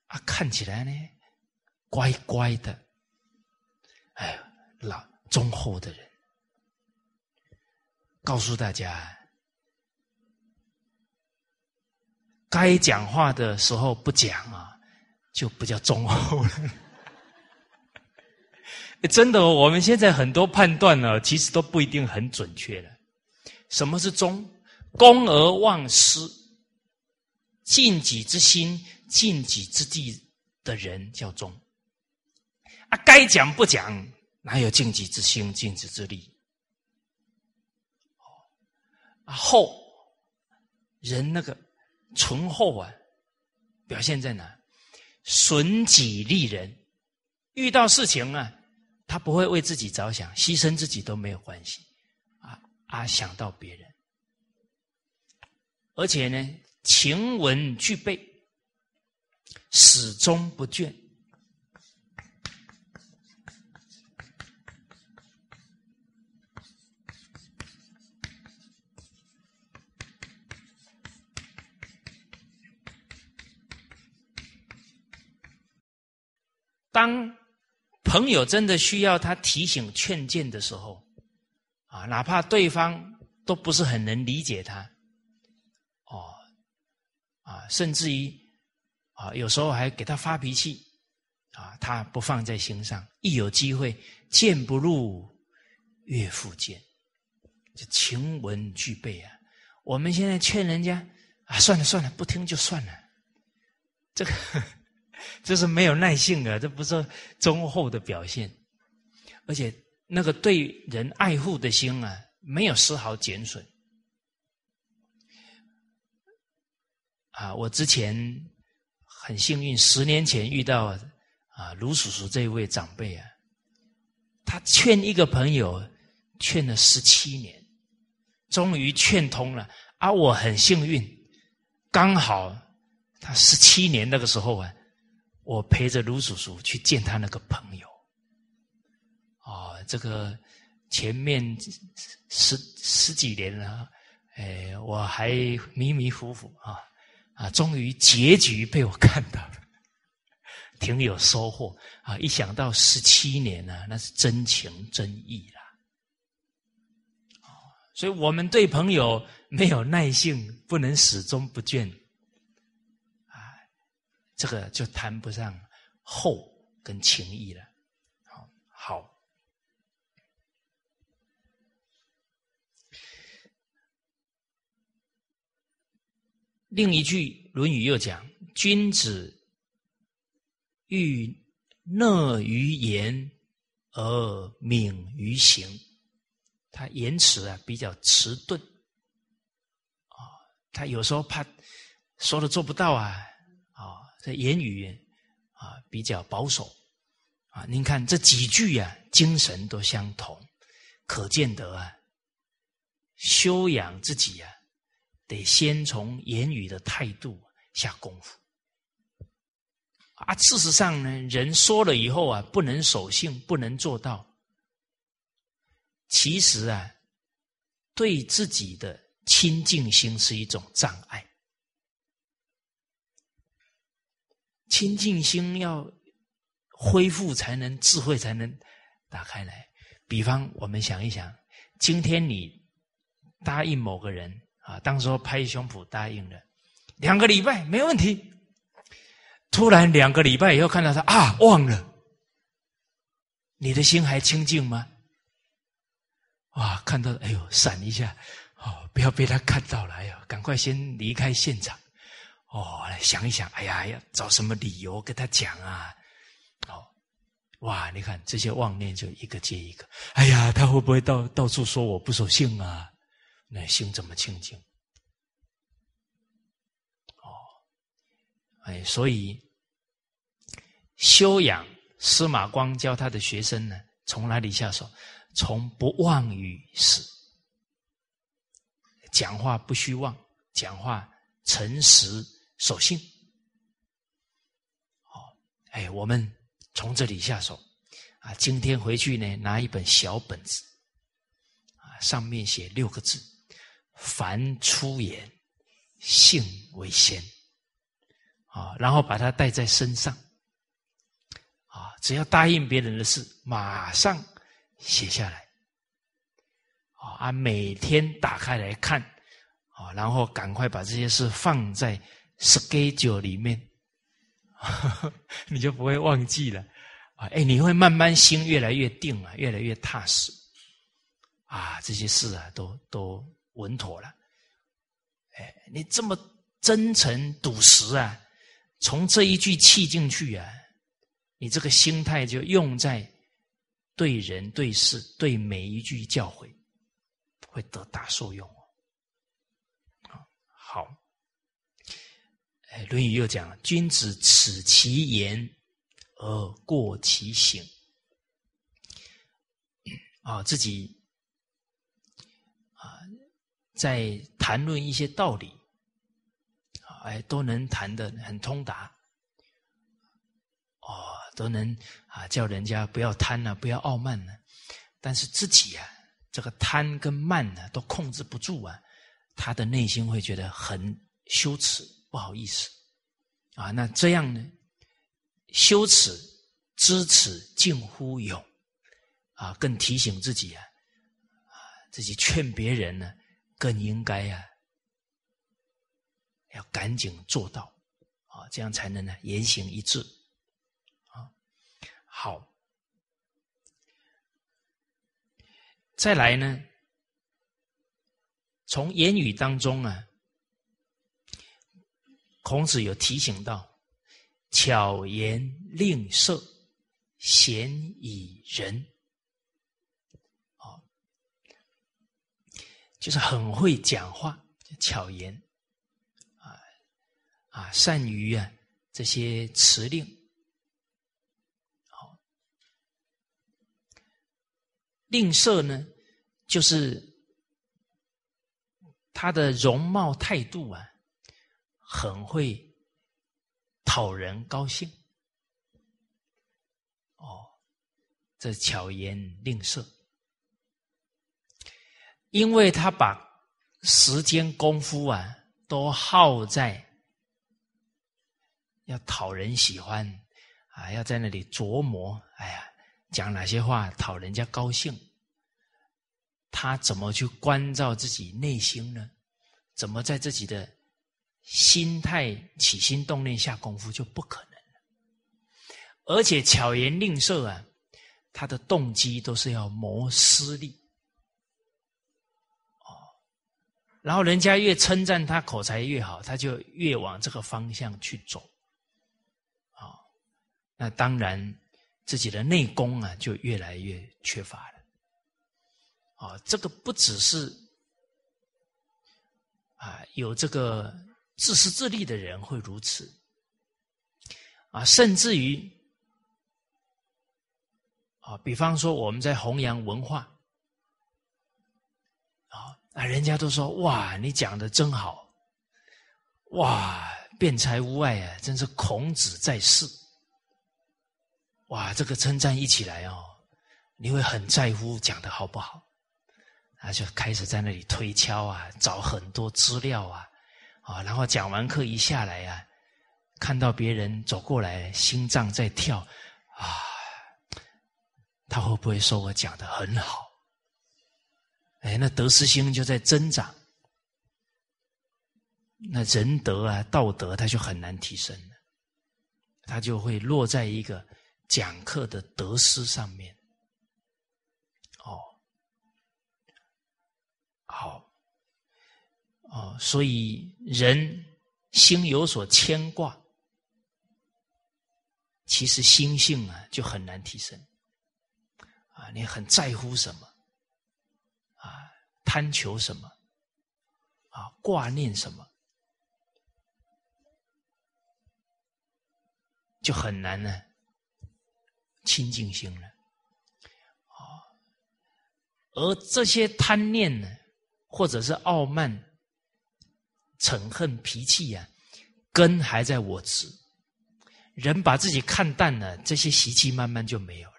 啊，看起来呢乖乖的，哎，老忠厚的人，告诉大家。该讲话的时候不讲啊，就不叫忠厚了。真的，我们现在很多判断呢，其实都不一定很准确了。什么是忠？公而忘私，尽己之心、尽己之地的人叫忠。啊，该讲不讲，哪有尽己之心、尽己之力？啊，厚人那个。醇厚啊，表现在哪？损己利人，遇到事情啊，他不会为自己着想，牺牲自己都没有关系，啊啊，想到别人，而且呢，情文具备，始终不倦。当朋友真的需要他提醒劝谏的时候，啊，哪怕对方都不是很能理解他，哦，啊，甚至于啊，有时候还给他发脾气，啊，他不放在心上，一有机会，谏不入，岳父谏，这情文具备啊，我们现在劝人家啊，算了算了，不听就算了。这个这是没有耐性的，这不是忠厚的表现，而且那个对人爱护的心啊，没有丝毫减损。啊，我之前很幸运，十年前遇到啊卢叔叔这位长辈啊，他劝一个朋友劝了十七年，终于劝通了。啊我很幸运，刚好他十七年那个时候啊，我陪着卢叔叔去见他那个朋友。哦，这个前面十十几年了，哎，我还迷迷糊糊啊。啊，终于结局被我看到了，挺有收获啊！一想到十七年呢，那是真情真意啦。所以我们对朋友没有耐性，不能始终不倦，这个就谈不上厚跟情谊了。好，好。另一句《论语》又讲：“君子欲讷于言而敏于行。”他言辞啊比较迟钝，啊，他有时候怕说的做不到，啊，这言语啊比较保守，啊，您看这几句啊，精神都相同，可见得啊，修养自己啊。得先从言语的态度下功夫啊！事实上呢，人说了以后啊，不能守信，不能做到。其实啊，对自己的清净心是一种障碍。清净心要恢复，才能智慧才能打开来。比方，我们想一想，今天你答应某个人。啊，当时拍胸脯答应了，两个礼拜没问题。突然两个礼拜以后看到他啊，忘了，你的心还清净吗？哇，看到哎呦，闪一下，哦，不要被他看到了，哎呦，赶快先离开现场。哦，想一想，哎呀，要找什么理由跟他讲啊？哦，哇，你看这些妄念就一个接一个。哎呀，他会不会到到处说我不守信啊？那心怎么清净？哦，哎，所以修养，司马光教他的学生呢，从哪里下手？从不妄语始，讲话不虚妄，讲话诚实守信。哦，哎，我们从这里下手啊！今天回去呢，拿一本小本子啊，上面写六个字。凡出言，信为先，啊，然后把它带在身上，啊，只要答应别人的事，马上写下来，啊，每天打开来看，啊，然后赶快把这些事放在 schedule 里面，你就不会忘记了，啊，哎，你会慢慢心越来越定啊，越来越踏实，啊，这些事啊，都都。稳妥了，哎，你这么真诚笃实啊，从这一句气进去啊，你这个心态就用在对人对事对每一句教诲，会得大受用哦。好，哎，《论语》又讲：君子耻其言而过其行。啊，自己啊。在谈论一些道理，哎，都能谈得很通达，哦，都能啊，叫人家不要贪呢，不要傲慢呢。但是自己啊，这个贪跟慢呢，都控制不住啊，他的内心会觉得很羞耻，不好意思啊。那这样呢，羞耻、知耻近乎勇啊，更提醒自己啊，啊，自己劝别人呢。更应该呀，要赶紧做到啊，这样才能呢言行一致啊。好，再来呢，从言语当中啊，孔子有提醒到：巧言令色，鲜矣仁。哦，就是很会讲话，巧言啊啊，善于啊这些辞令。好，令色呢，就是他的容貌态度啊。很会讨人高兴，哦，这巧言令色，因为他把时间功夫啊都耗在要讨人喜欢啊，要在那里琢磨，哎呀，讲哪些话讨人家高兴，他怎么去关照自己内心呢？怎么在自己的？心态起心动念下功夫就不可能了，而且巧言令色啊，他的动机都是要谋私利，哦，然后人家越称赞他口才越好，他就越往这个方向去走，啊，那当然自己的内功啊就越来越缺乏了，啊，这个不只是啊有这个。自私自利的人会如此，啊，甚至于，啊，比方说我们在弘扬文化，啊，啊，人家都说哇，你讲的真好，哇，辩才无碍啊，真是孔子在世，哇，这个称赞一起来哦，你会很在乎讲的好不好，啊，就开始在那里推敲啊，找很多资料啊。啊，然后讲完课一下来呀，看到别人走过来，心脏在跳，啊，他会不会说我讲的很好？哎，那得失心就在增长，那仁德啊、道德，他就很难提升了，他就会落在一个讲课的得失上面。哦，好。哦，所以人心有所牵挂，其实心性啊就很难提升。啊，你很在乎什么？啊，贪求什么？啊，挂念什么？就很难呢，清净心了。啊，而这些贪念呢，或者是傲慢。嗔恨脾气呀，根还在我执。人把自己看淡了，这些习气慢慢就没有了。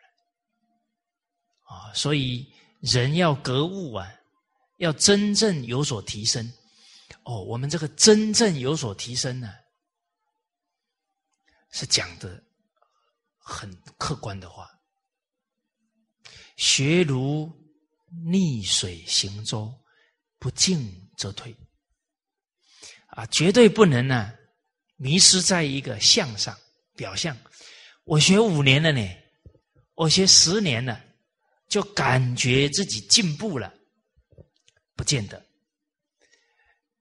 啊，所以人要格物啊，要真正有所提升。哦，我们这个真正有所提升呢，是讲的很客观的话。学如逆水行舟，不进则退。啊，绝对不能呢，迷失在一个相上表象。我学五年了呢，我学十年了，就感觉自己进步了，不见得。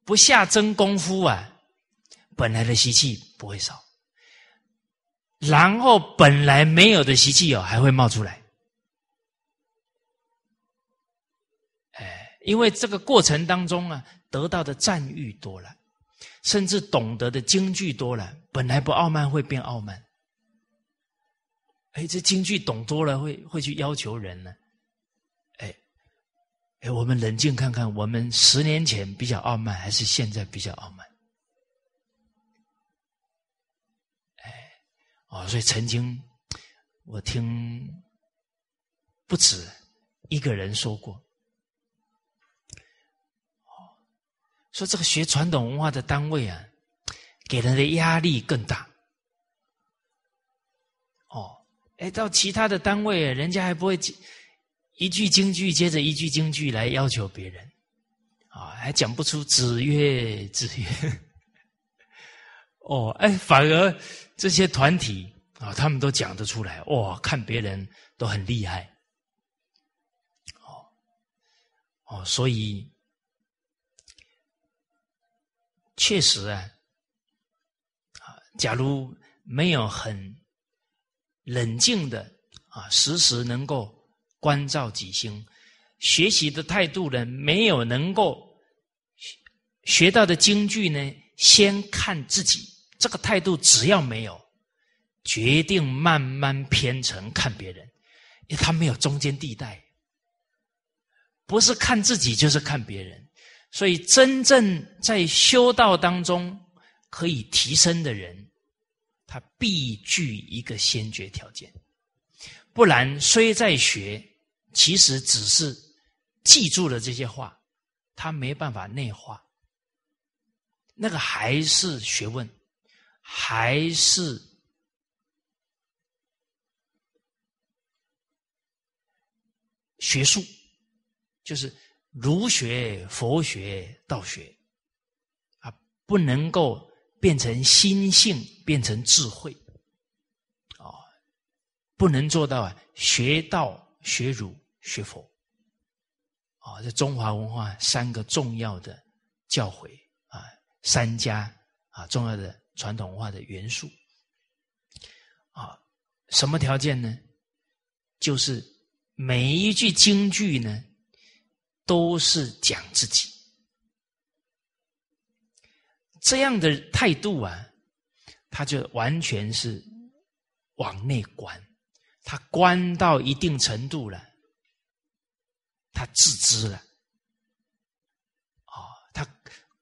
不下真功夫啊，本来的习气不会少，然后本来没有的习气哦，还会冒出来。哎，因为这个过程当中啊，得到的赞誉多了。甚至懂得的京剧多了，本来不傲慢会变傲慢。哎，这京剧懂多了，会会去要求人呢。哎，哎，我们冷静看看，我们十年前比较傲慢，还是现在比较傲慢？哎，哦，所以曾经我听不止一个人说过。说这个学传统文化的单位啊，给人的压力更大。哦，哎，到其他的单位，人家还不会一句京剧接着一句京剧来要求别人，啊，还讲不出子曰子曰。哦，哎，反而这些团体啊，他们都讲得出来，哇，看别人都很厉害。哦，哦，所以。确实啊，啊，假如没有很冷静的啊，时时能够关照己心，学习的态度呢，没有能够学到的京剧呢，先看自己，这个态度只要没有，决定慢慢偏成看别人，因为他没有中间地带，不是看自己就是看别人。所以，真正在修道当中可以提升的人，他必具一个先决条件，不然虽在学，其实只是记住了这些话，他没办法内化。那个还是学问，还是学术，就是。儒学、佛学、道学，啊，不能够变成心性，变成智慧，啊，不能做到，学道、学儒、学佛，啊，这中华文化三个重要的教诲啊，三家啊，重要的传统文化的元素，啊，什么条件呢？就是每一句京剧呢。都是讲自己，这样的态度啊，他就完全是往内观，他观到一定程度了，他自知了，哦，他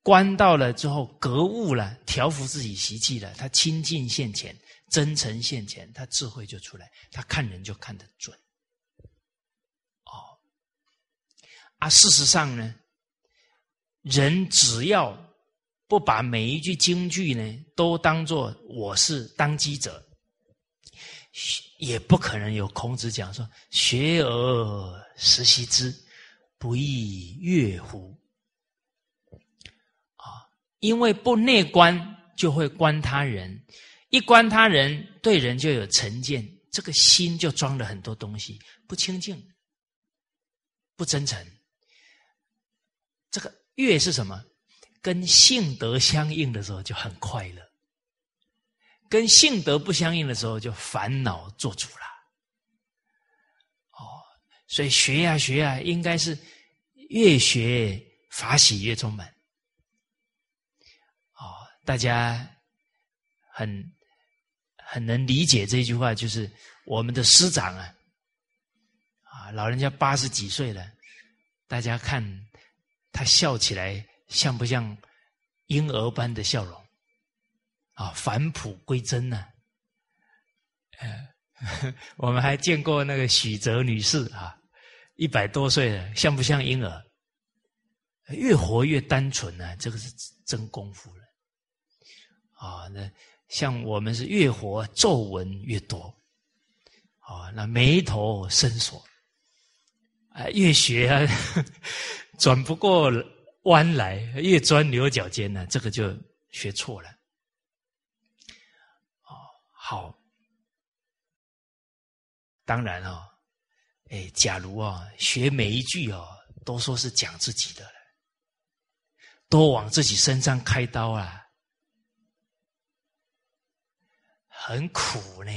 观到了之后格物了，调服自己习气了，他清净现前，真诚现前，他智慧就出来，他看人就看得准。啊，事实上呢，人只要不把每一句京剧呢都当做我是当机者，也不可能有孔子讲说“学而时习之，不亦乐乎”。啊，因为不内观就会观他人，一观他人对人就有成见，这个心就装了很多东西，不清净，不真诚。这个乐是什么？跟性德相应的时候就很快乐，跟性德不相应的时候就烦恼做主了。哦，所以学呀学呀，应该是越学法喜越充满。哦，大家很很能理解这句话，就是我们的师长啊，啊，老人家八十几岁了，大家看。他笑起来像不像婴儿般的笑容？啊，返璞归真呢？呃，我们还见过那个许哲女士啊，一百多岁了，像不像婴儿？越活越单纯呢，这个是真功夫了。啊，那像我们是越活皱纹越多，啊，那眉头深锁，啊，越学啊。转不过弯来，越钻牛角尖呢，这个就学错了。哦，好，当然哦，哎，假如啊，学每一句哦，都说是讲自己的，都往自己身上开刀啊，很苦呢，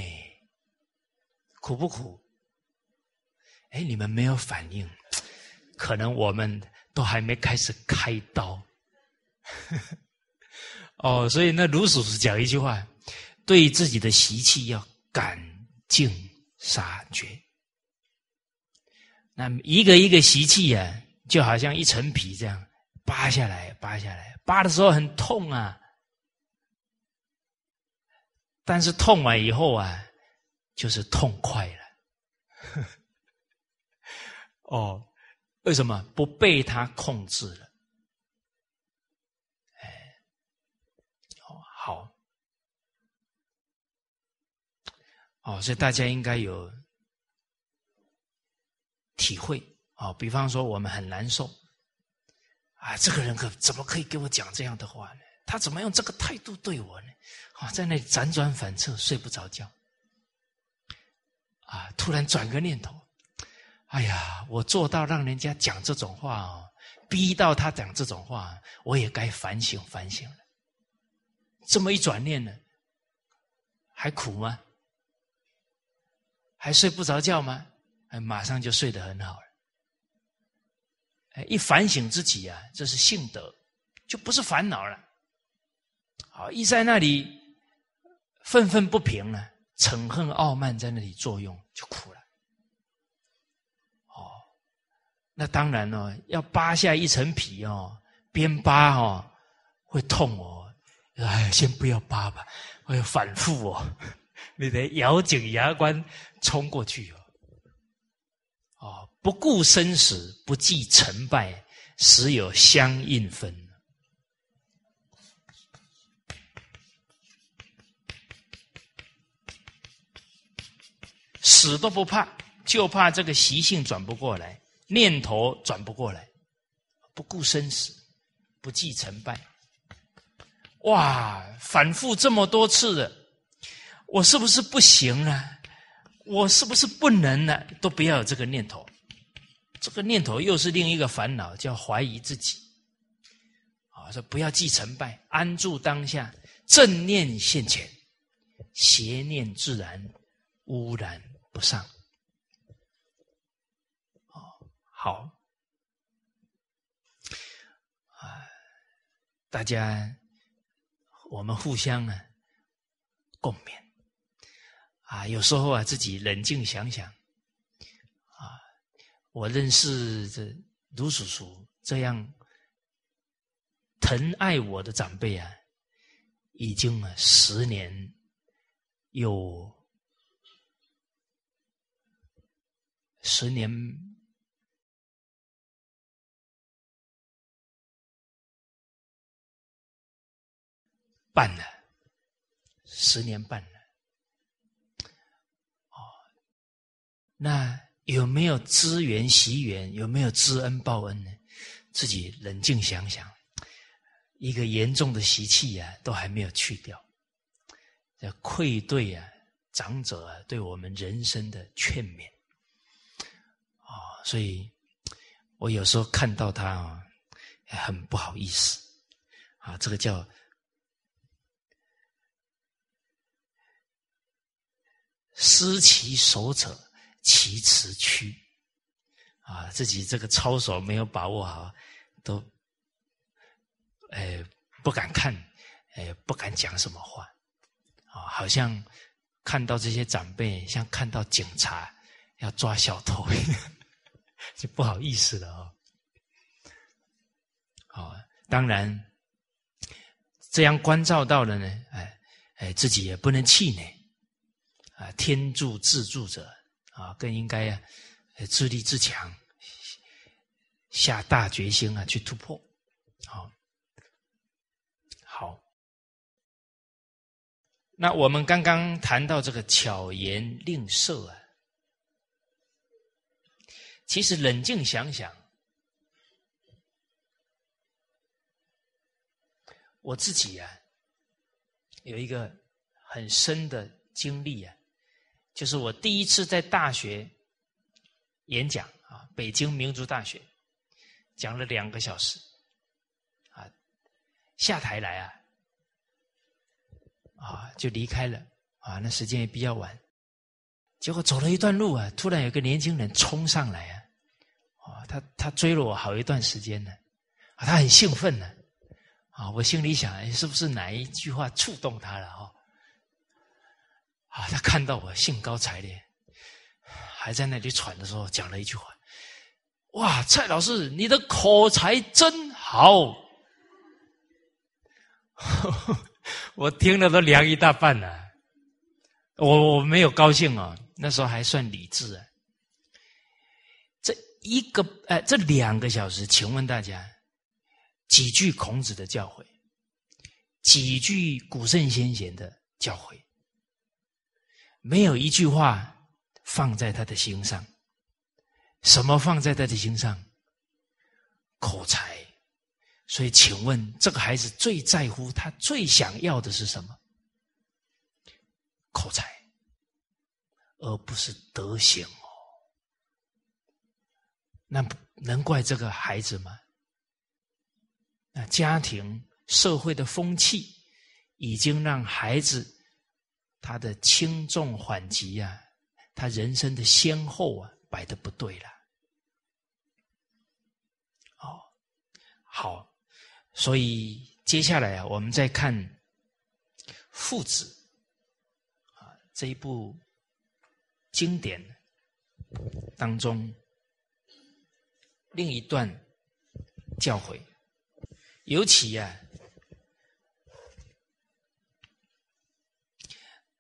苦不苦？哎，你们没有反应，可能我们。都还没开始开刀，哦，所以那卢叔叔讲一句话：对自己的习气要赶尽杀绝。那一个一个习气啊，就好像一层皮这样扒下来，扒下来，扒的时候很痛啊，但是痛完以后啊，就是痛快了。哦。为什么不被他控制了？哎，哦，好，哦，所以大家应该有体会啊。比方说，我们很难受啊，这个人可怎么可以给我讲这样的话呢？他怎么用这个态度对我呢？啊，在那里辗转反侧，睡不着觉。啊，突然转个念头。哎呀，我做到让人家讲这种话哦，逼到他讲这种话，我也该反省反省了。这么一转念呢，还苦吗？还睡不着觉吗？哎，马上就睡得很好了。哎，一反省自己啊，这是性德，就不是烦恼了。好，一在那里愤愤不平呢，嗔恨傲慢在那里作用，就苦了。哦，那当然了，要扒下一层皮哦，边扒哦会痛哦。哎，先不要扒吧，会反复哦，你得咬紧牙关冲过去哦。哦，不顾生死，不计成败，时有相应分。死都不怕，就怕这个习性转不过来，念头转不过来。不顾生死，不计成败。哇，反复这么多次了，我是不是不行了？我是不是不能了？都不要有这个念头，这个念头又是另一个烦恼，叫怀疑自己。啊，说不要记成败，安住当下，正念现前，邪念自然污染不上。哦，好，啊，大家，我们互相呢共勉。啊，有时候啊，自己冷静想想，啊，我认识这卢叔叔这样疼爱我的长辈啊，已经啊十年有十年半了，十年半了。哦。那有没有资源习缘？有没有知恩报恩呢？自己冷静想想，一个严重的习气啊，都还没有去掉，这愧对啊，长者啊，对我们人生的劝勉啊，所以我有时候看到他啊，很不好意思啊，这个叫失其手者。其词屈啊，自己这个操守没有把握好，都哎不敢看，哎不敢讲什么话啊，好像看到这些长辈，像看到警察要抓小偷，就不好意思了哦。好，当然这样关照到了呢，哎哎，自己也不能气馁啊，天助自助者。啊，更应该啊，自立自强，下大决心啊，去突破。好，好。那我们刚刚谈到这个巧言令色啊，其实冷静想想，我自己啊，有一个很深的经历啊。就是我第一次在大学演讲啊，北京民族大学讲了两个小时，啊，下台来啊，啊就离开了啊，那时间也比较晚，结果走了一段路啊，突然有个年轻人冲上来啊，啊，他他追了我好一段时间呢，啊，他很兴奋呢，啊，我心里想，哎，是不是哪一句话触动他了哦？啊，他看到我兴高采烈，还在那里喘的时候，讲了一句话：“哇，蔡老师，你的口才真好！” 我听了都凉一大半了。我我没有高兴啊，那时候还算理智啊。这一个哎，这两个小时，请问大家，几句孔子的教诲，几句古圣先贤的教诲？没有一句话放在他的心上，什么放在他的心上？口才。所以，请问这个孩子最在乎、他最想要的是什么？口才，而不是德行哦。那能怪这个孩子吗？那家庭、社会的风气已经让孩子他的轻重缓急啊，他人生的先后啊摆的不对了。哦，好，所以接下来啊，我们再看父子啊这一部经典当中另一段教诲，尤其啊。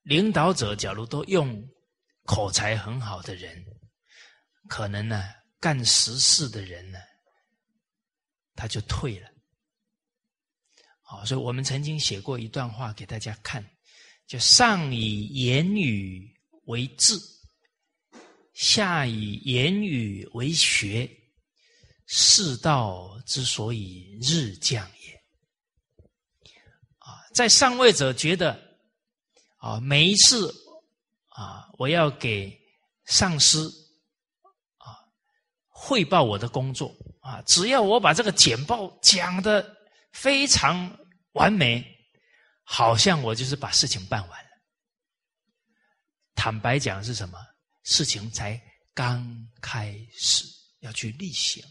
领导者假如都用口才很好的人，可能呢干实事的人呢，他就退了。好，所以我们曾经写过一段话给大家看，就上以言语为志，下以言语为学，世道之所以日降也。啊，在上位者觉得。啊，每一次啊，我要给上司啊汇报我的工作啊，只要我把这个简报讲的非常完美，好像我就是把事情办完了。坦白讲是什么？事情才刚开始要去例行。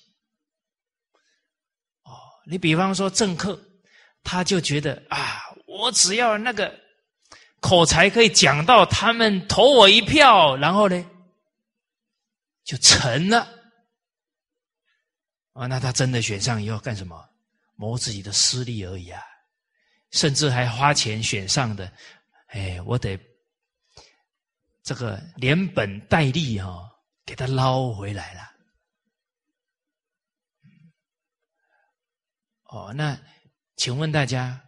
哦，你比方说政客，他就觉得啊，我只要那个。口才可以讲到他们投我一票，然后呢，就成了。啊，那他真的选上以后干什么？谋自己的私利而已啊！甚至还花钱选上的，哎，我得这个连本带利哈，给他捞回来了。哦，那请问大家，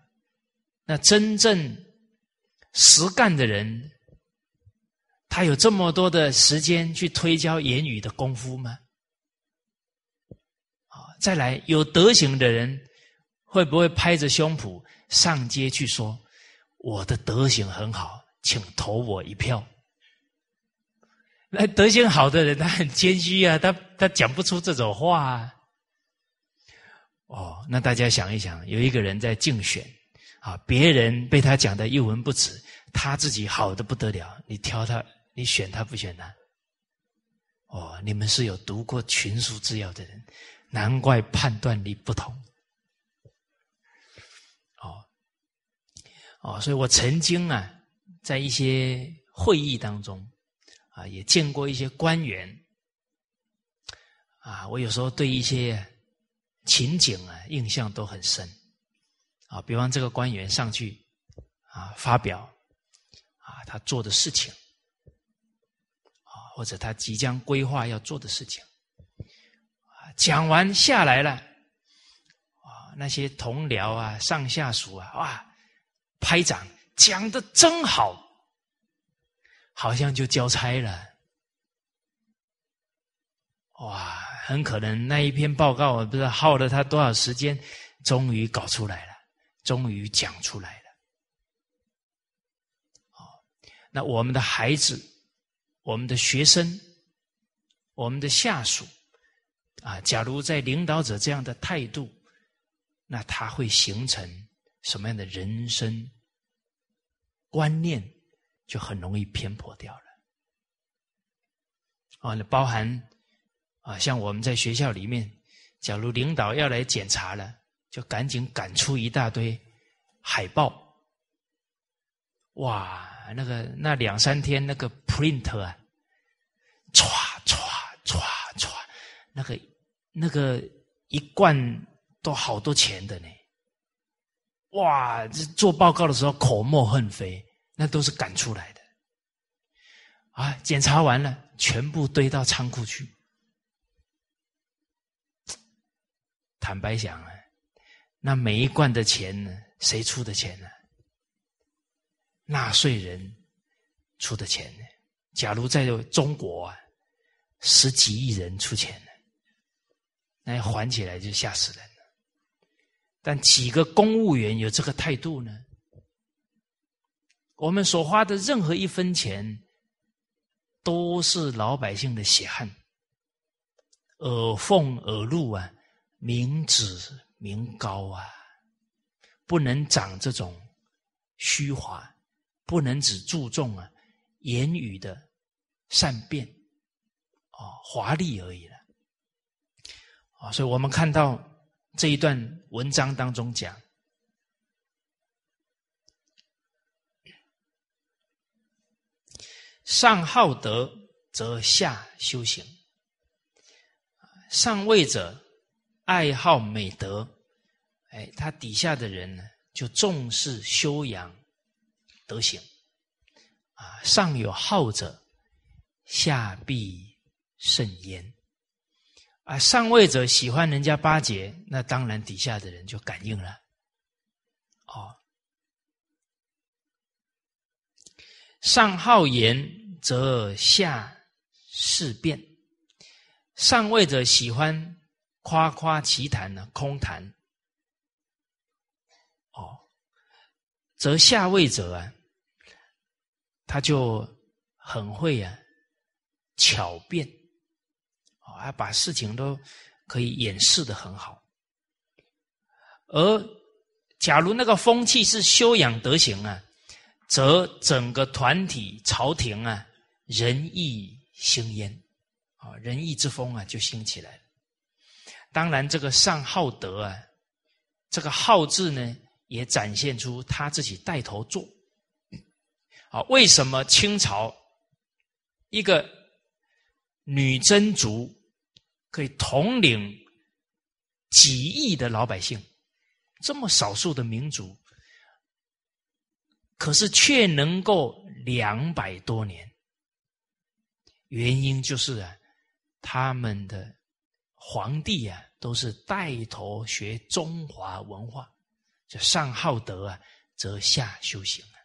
那真正？实干的人，他有这么多的时间去推销言语的功夫吗？啊，再来，有德行的人会不会拍着胸脯上街去说：“我的德行很好，请投我一票。”那德行好的人，他很谦虚啊，他他讲不出这种话。啊。哦，那大家想一想，有一个人在竞选。啊！别人被他讲的一文不值，他自己好的不得了。你挑他，你选他不选他？哦，你们是有读过群书之要的人，难怪判断力不同。哦，哦，所以我曾经啊，在一些会议当中啊，也见过一些官员啊，我有时候对一些情景啊，印象都很深。啊，比方这个官员上去啊，发表啊他做的事情啊，或者他即将规划要做的事情啊，讲完下来了啊，那些同僚啊、上下属啊，哇，拍掌，讲的真好，好像就交差了，哇，很可能那一篇报告，我不知道耗了他多少时间，终于搞出来了。终于讲出来了，好，那我们的孩子、我们的学生、我们的下属啊，假如在领导者这样的态度，那他会形成什么样的人生观念，就很容易偏颇掉了。啊，那包含啊，像我们在学校里面，假如领导要来检查了。就赶紧赶出一大堆海报，哇！那个那两三天那个 print 啊，唰唰唰唰，那个那个一罐都好多钱的呢。哇！这做报告的时候口沫横飞，那都是赶出来的。啊，检查完了，全部堆到仓库去。坦白讲啊。那每一罐的钱呢？谁出的钱呢？纳税人出的钱呢？假如在中国啊，十几亿人出钱呢，那还起来就吓死人了。但几个公务员有这个态度呢？我们所花的任何一分钱，都是老百姓的血汗，耳奉耳禄啊，民脂。名高啊，不能长这种虚华，不能只注重啊言语的善变，哦华丽而已了。啊，所以我们看到这一段文章当中讲，上好德则下修行，上位者爱好美德，哎，他底下的人呢就重视修养德行，啊，上有好者，下必甚焉。啊，上位者喜欢人家巴结，那当然底下的人就感应了。哦，上好言，则下事变。上位者喜欢夸夸其谈呢，空谈。哦，则下位者啊，他就很会啊，巧辩。啊，把事情都可以掩饰的很好。而假如那个风气是修养德行啊，则整个团体朝廷啊，仁义兴焉啊，仁义之风啊就兴起来了。当然，这个上好德啊，这个好字呢，也展现出他自己带头做。啊，为什么清朝一个女真族？可以统领几亿的老百姓，这么少数的民族，可是却能够两百多年。原因就是啊，他们的皇帝啊，都是带头学中华文化，上好德啊，则下修行啊。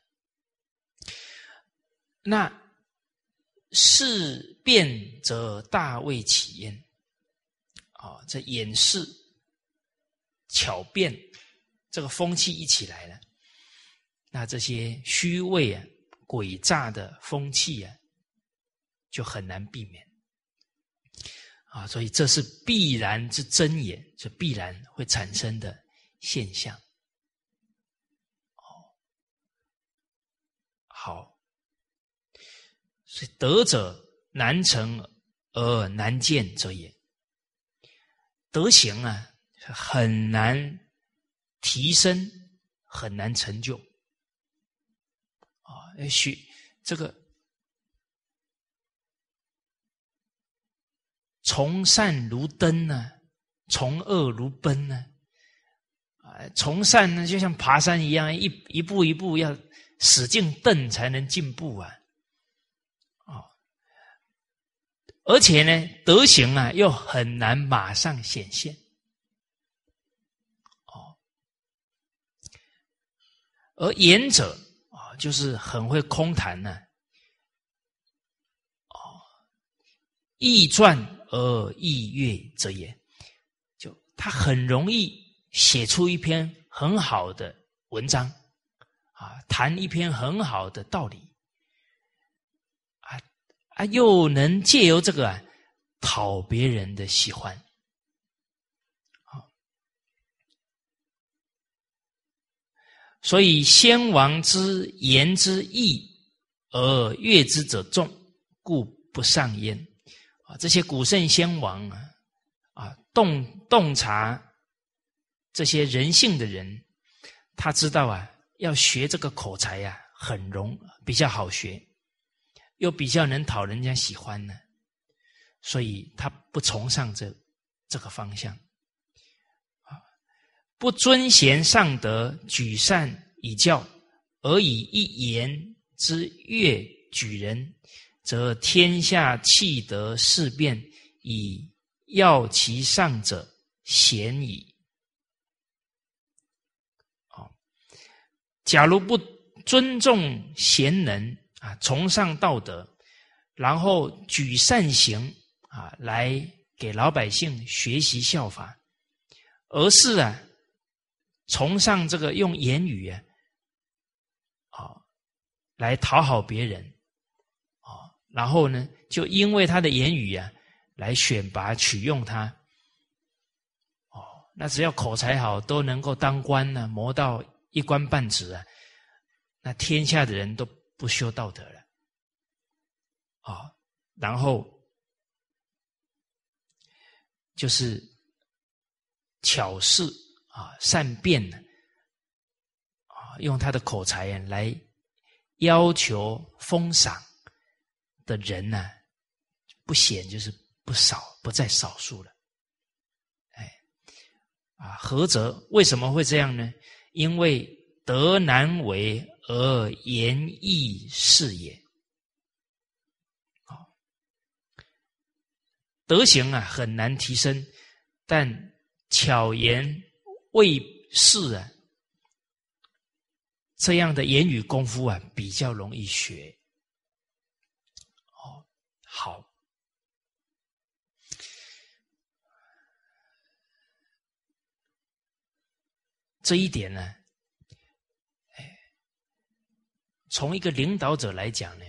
那事变则大未起焉。啊，这掩饰、巧变，这个风气一起来了，那这些虚伪啊、诡诈的风气啊，就很难避免。啊，所以这是必然之真也，是必然会产生的现象。哦，好，所以德者难成而难见者也。德行啊，很难提升，很难成就啊！许这个从善如登呢，从恶如奔呢。啊，从善呢，就像爬山一样，一一步一步要使劲蹬才能进步啊！哦而且呢，德行啊，又很难马上显现。哦，而言者啊，就是很会空谈呢。哦，易传而易阅则也，就他很容易写出一篇很好的文章，啊，谈一篇很好的道理。啊啊，又能借由这个啊，讨别人的喜欢，所以先王之言之义而悦之者众，故不上焉。啊，这些古圣先王啊，啊，洞洞察这些人性的人，他知道啊，要学这个口才呀，很容比较好学。又比较能讨人家喜欢呢，所以他不崇尚这这个方向，不尊贤上德，举善以教，而以一言之悦举人，则天下气得事变，以要其上者贤矣。啊，假如不尊重贤能。啊，崇尚道德，然后举善行啊，来给老百姓学习效法，而是啊，崇尚这个用言语啊，啊，来讨好别人，啊，然后呢，就因为他的言语啊，来选拔取用他，哦，那只要口才好，都能够当官呢，磨到一官半职啊，那天下的人都不修道德了，啊，然后就是巧事啊，善变呢，啊，用他的口才啊来要求封赏的人呢，不显就是不少，不在少数了。啊，何则？为什么会这样呢？因为德难为而言易是也。啊，德行啊很难提升，但巧言未事啊，这样的言语功夫啊比较容易学。哦，好。这一点呢，哎，从一个领导者来讲呢，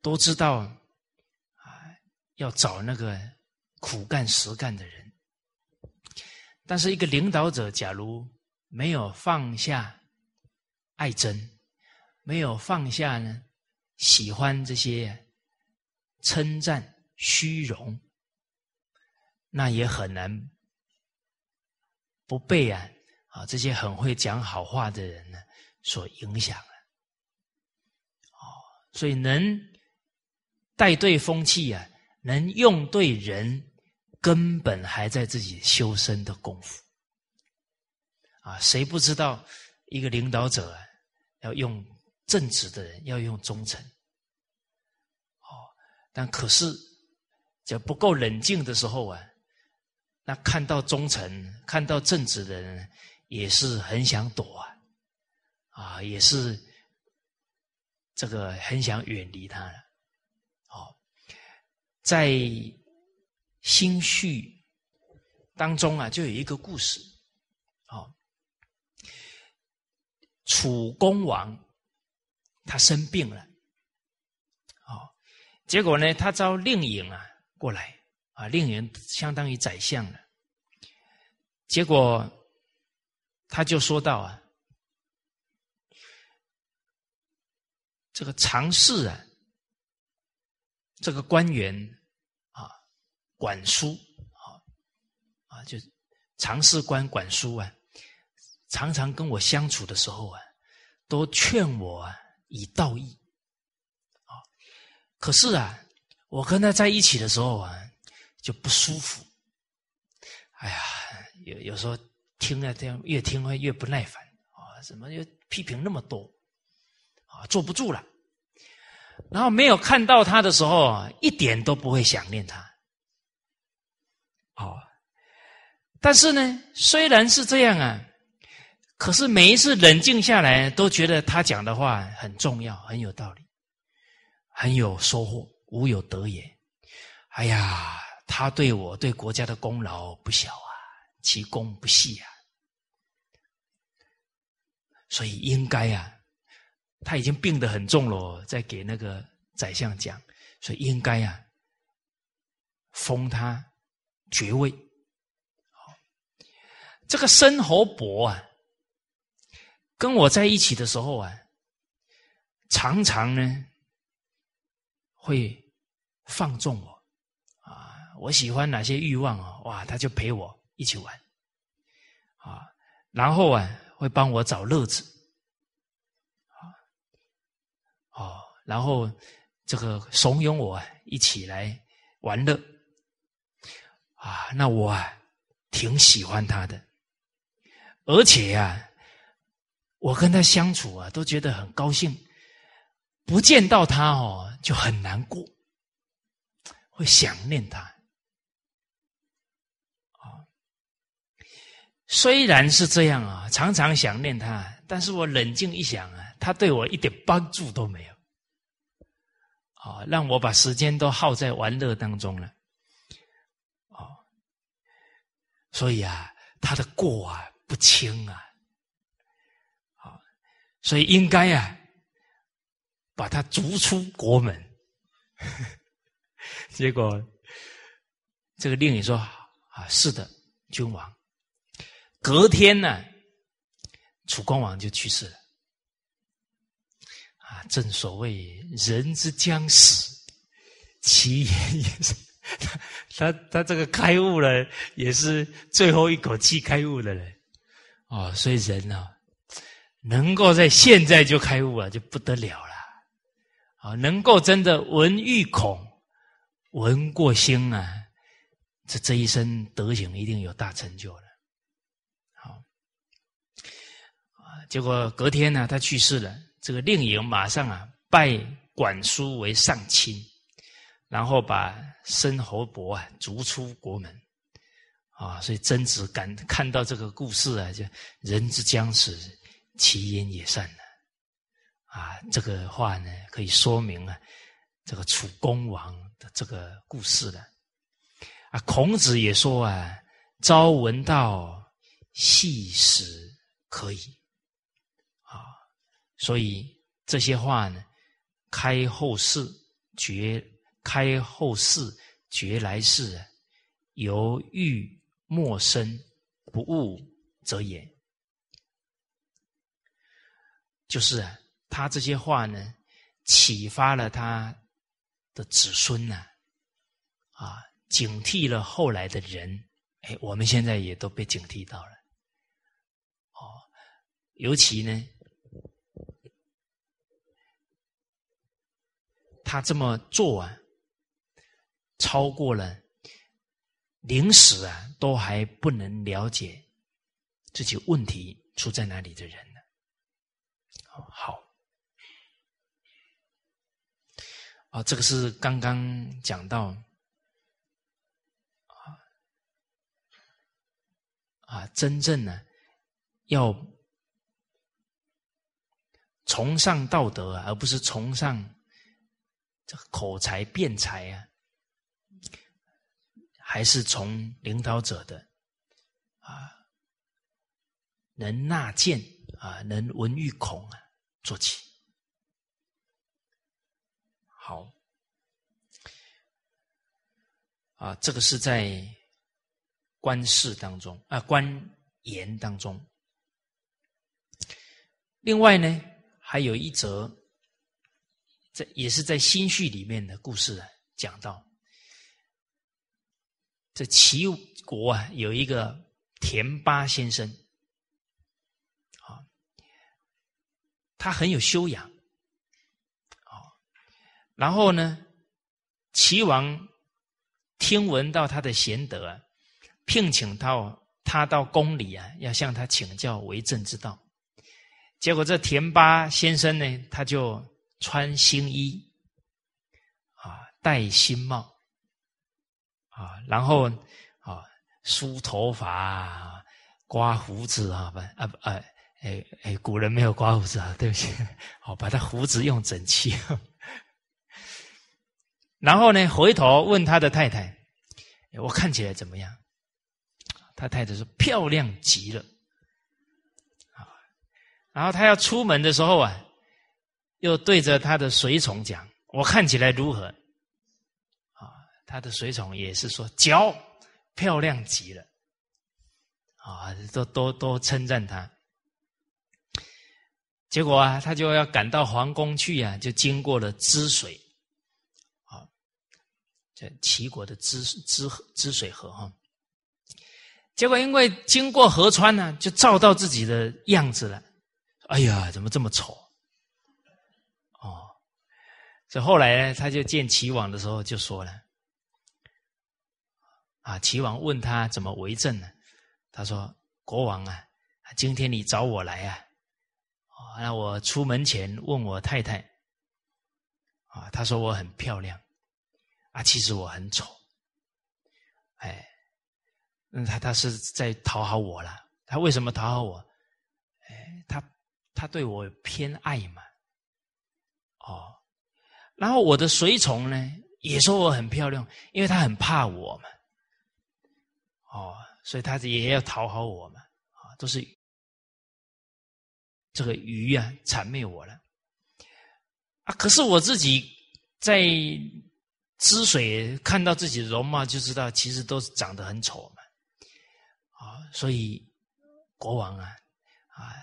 都知道啊，要找那个苦干实干的人。但是，一个领导者假如没有放下爱憎，没有放下呢喜欢这些称赞、虚荣，那也很难。不被啊啊这些很会讲好话的人呢所影响了，哦，所以能带对风气啊，能用对人，根本还在自己修身的功夫。啊，谁不知道一个领导者啊，要用正直的人，要用忠诚。哦，但可是就不够冷静的时候啊。那看到忠诚、看到正直的人，也是很想躲啊，啊，也是这个很想远离他了。哦，在心绪当中啊，就有一个故事。哦，楚公王他生病了，哦，结果呢，他招令尹啊过来。啊，令人相当于宰相了。结果他就说到啊，这个常侍啊，这个官员啊，管书啊啊，就常侍官管书啊，常常跟我相处的时候啊，都劝我啊以道义啊。可是啊，我跟他在一起的时候啊。就不舒服，哎呀，有有时候听了这样，越听会越不耐烦啊！怎么又批评那么多啊？坐不住了。然后没有看到他的时候，一点都不会想念他。哦，但是呢，虽然是这样啊，可是每一次冷静下来，都觉得他讲的话很重要，很有道理，很有收获，无有得也。哎呀！他对我对国家的功劳不小啊，其功不细啊，所以应该啊，他已经病得很重了，在给那个宰相讲，所以应该啊，封他爵位。这个申侯伯啊，跟我在一起的时候啊，常常呢会放纵我。我喜欢哪些欲望啊？哇，他就陪我一起玩，啊，然后啊，会帮我找乐子，啊，哦，然后这个怂恿我一起来玩乐，啊，那我啊挺喜欢他的，而且呀，我跟他相处啊，都觉得很高兴，不见到他哦就很难过，会想念他。虽然是这样啊，常常想念他，但是我冷静一想啊，他对我一点帮助都没有，啊，让我把时间都耗在玩乐当中了，哦，所以啊，他的过啊不轻啊，啊，所以应该啊，把他逐出国门。结果这个令尹说：“啊，是的，君王。”隔天呢，楚光王就去世了。啊，正所谓人之将死，其言也是。他他这个开悟了，也是最后一口气开悟的人。哦，所以人呢，能够在现在就开悟啊，就不得了了。啊，能够真的闻欲恐，闻过心啊，这这一生德行一定有大成就了。好，啊，结果隔天呢，他去世了。这个令尹马上啊，拜管叔为上卿，然后把申侯伯啊逐出国门。啊，所以曾子感看到这个故事啊，就人之将死，其言也善了。啊，这个话呢，可以说明啊，这个楚公王的这个故事了。啊，孔子也说啊，朝闻道，夕死可以。所以这些话呢，开后世绝，开后世绝来世，犹豫莫生，不悟则也。就是啊。他这些话呢，启发了他的子孙呢，啊，警惕了后来的人。哎，我们现在也都被警惕到了。哦，尤其呢，他这么做啊，超过了临死啊，都还不能了解自己问题出在哪里的人呢。哦，好。啊，这个是刚刚讲到，啊啊，真正呢要崇尚道德，而不是崇尚这口才辩才啊，还是从领导者的啊能纳谏啊，能闻欲恐啊做起。好，啊，这个是在官事当中啊，官言当中。另外呢，还有一则，在也是在新序里面的故事啊，讲到这齐国啊，有一个田巴先生，啊，他很有修养。啊然后呢，齐王听闻到他的贤德啊，聘请到他到宫里啊，要向他请教为政之道。结果这田巴先生呢，他就穿新衣，啊，戴新帽，啊，然后啊，梳头发，刮胡子啊，不啊不啊，哎哎，古人没有刮胡子啊，对不起，好，把他胡子用整齐。然后呢，回头问他的太太：“我看起来怎么样？”他太太说：“漂亮极了。”啊，然后他要出门的时候啊，又对着他的随从讲：“我看起来如何？”啊，他的随从也是说：“脚漂亮极了。”啊，都都都称赞他。结果啊，他就要赶到皇宫去呀，就经过了滋水。啊这齐国的滋滋河滋水河哈，结果因为经过河川呢，就照到自己的样子了。哎呀，怎么这么丑？所以后来呢，他就见齐王的时候就说了：“啊，齐王问他怎么为政呢？他说：‘国王啊，今天你找我来啊，啊，那我出门前问我太太，啊，他说我很漂亮。’”啊，其实我很丑，哎，那他他是在讨好我了。他为什么讨好我？哎，他他对我偏爱嘛，哦，然后我的随从呢也说我很漂亮，因为他很怕我嘛，哦，所以他也要讨好我嘛，啊，都是这个鱼啊谄媚我了，啊，可是我自己在。汁水看到自己的容貌就知道，其实都是长得很丑嘛，啊，所以国王啊，啊，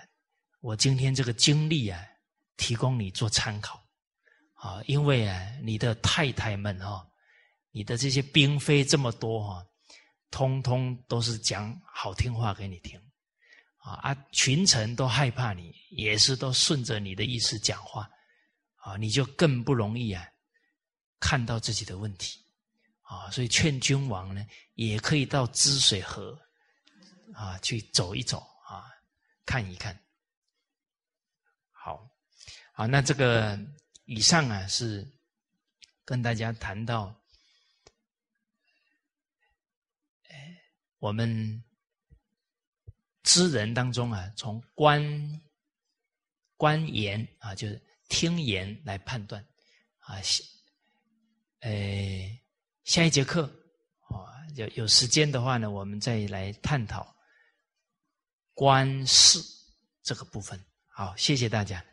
我今天这个经历啊，提供你做参考。啊，因为啊，你的太太们哈，你的这些嫔妃这么多哈，通通都是讲好听话给你听啊啊，群臣都害怕你，也是都顺着你的意思讲话啊，你就更不容易啊，看到自己的问题啊，所以劝君王呢，也可以到滋水河。啊，去走一走啊，看一看。好，好，那这个以上啊是跟大家谈到，我们知人当中啊，从观观言啊，就是听言来判断啊。下，呃，下一节课啊，有有时间的话呢，我们再来探讨。观世这个部分，好，谢谢大家。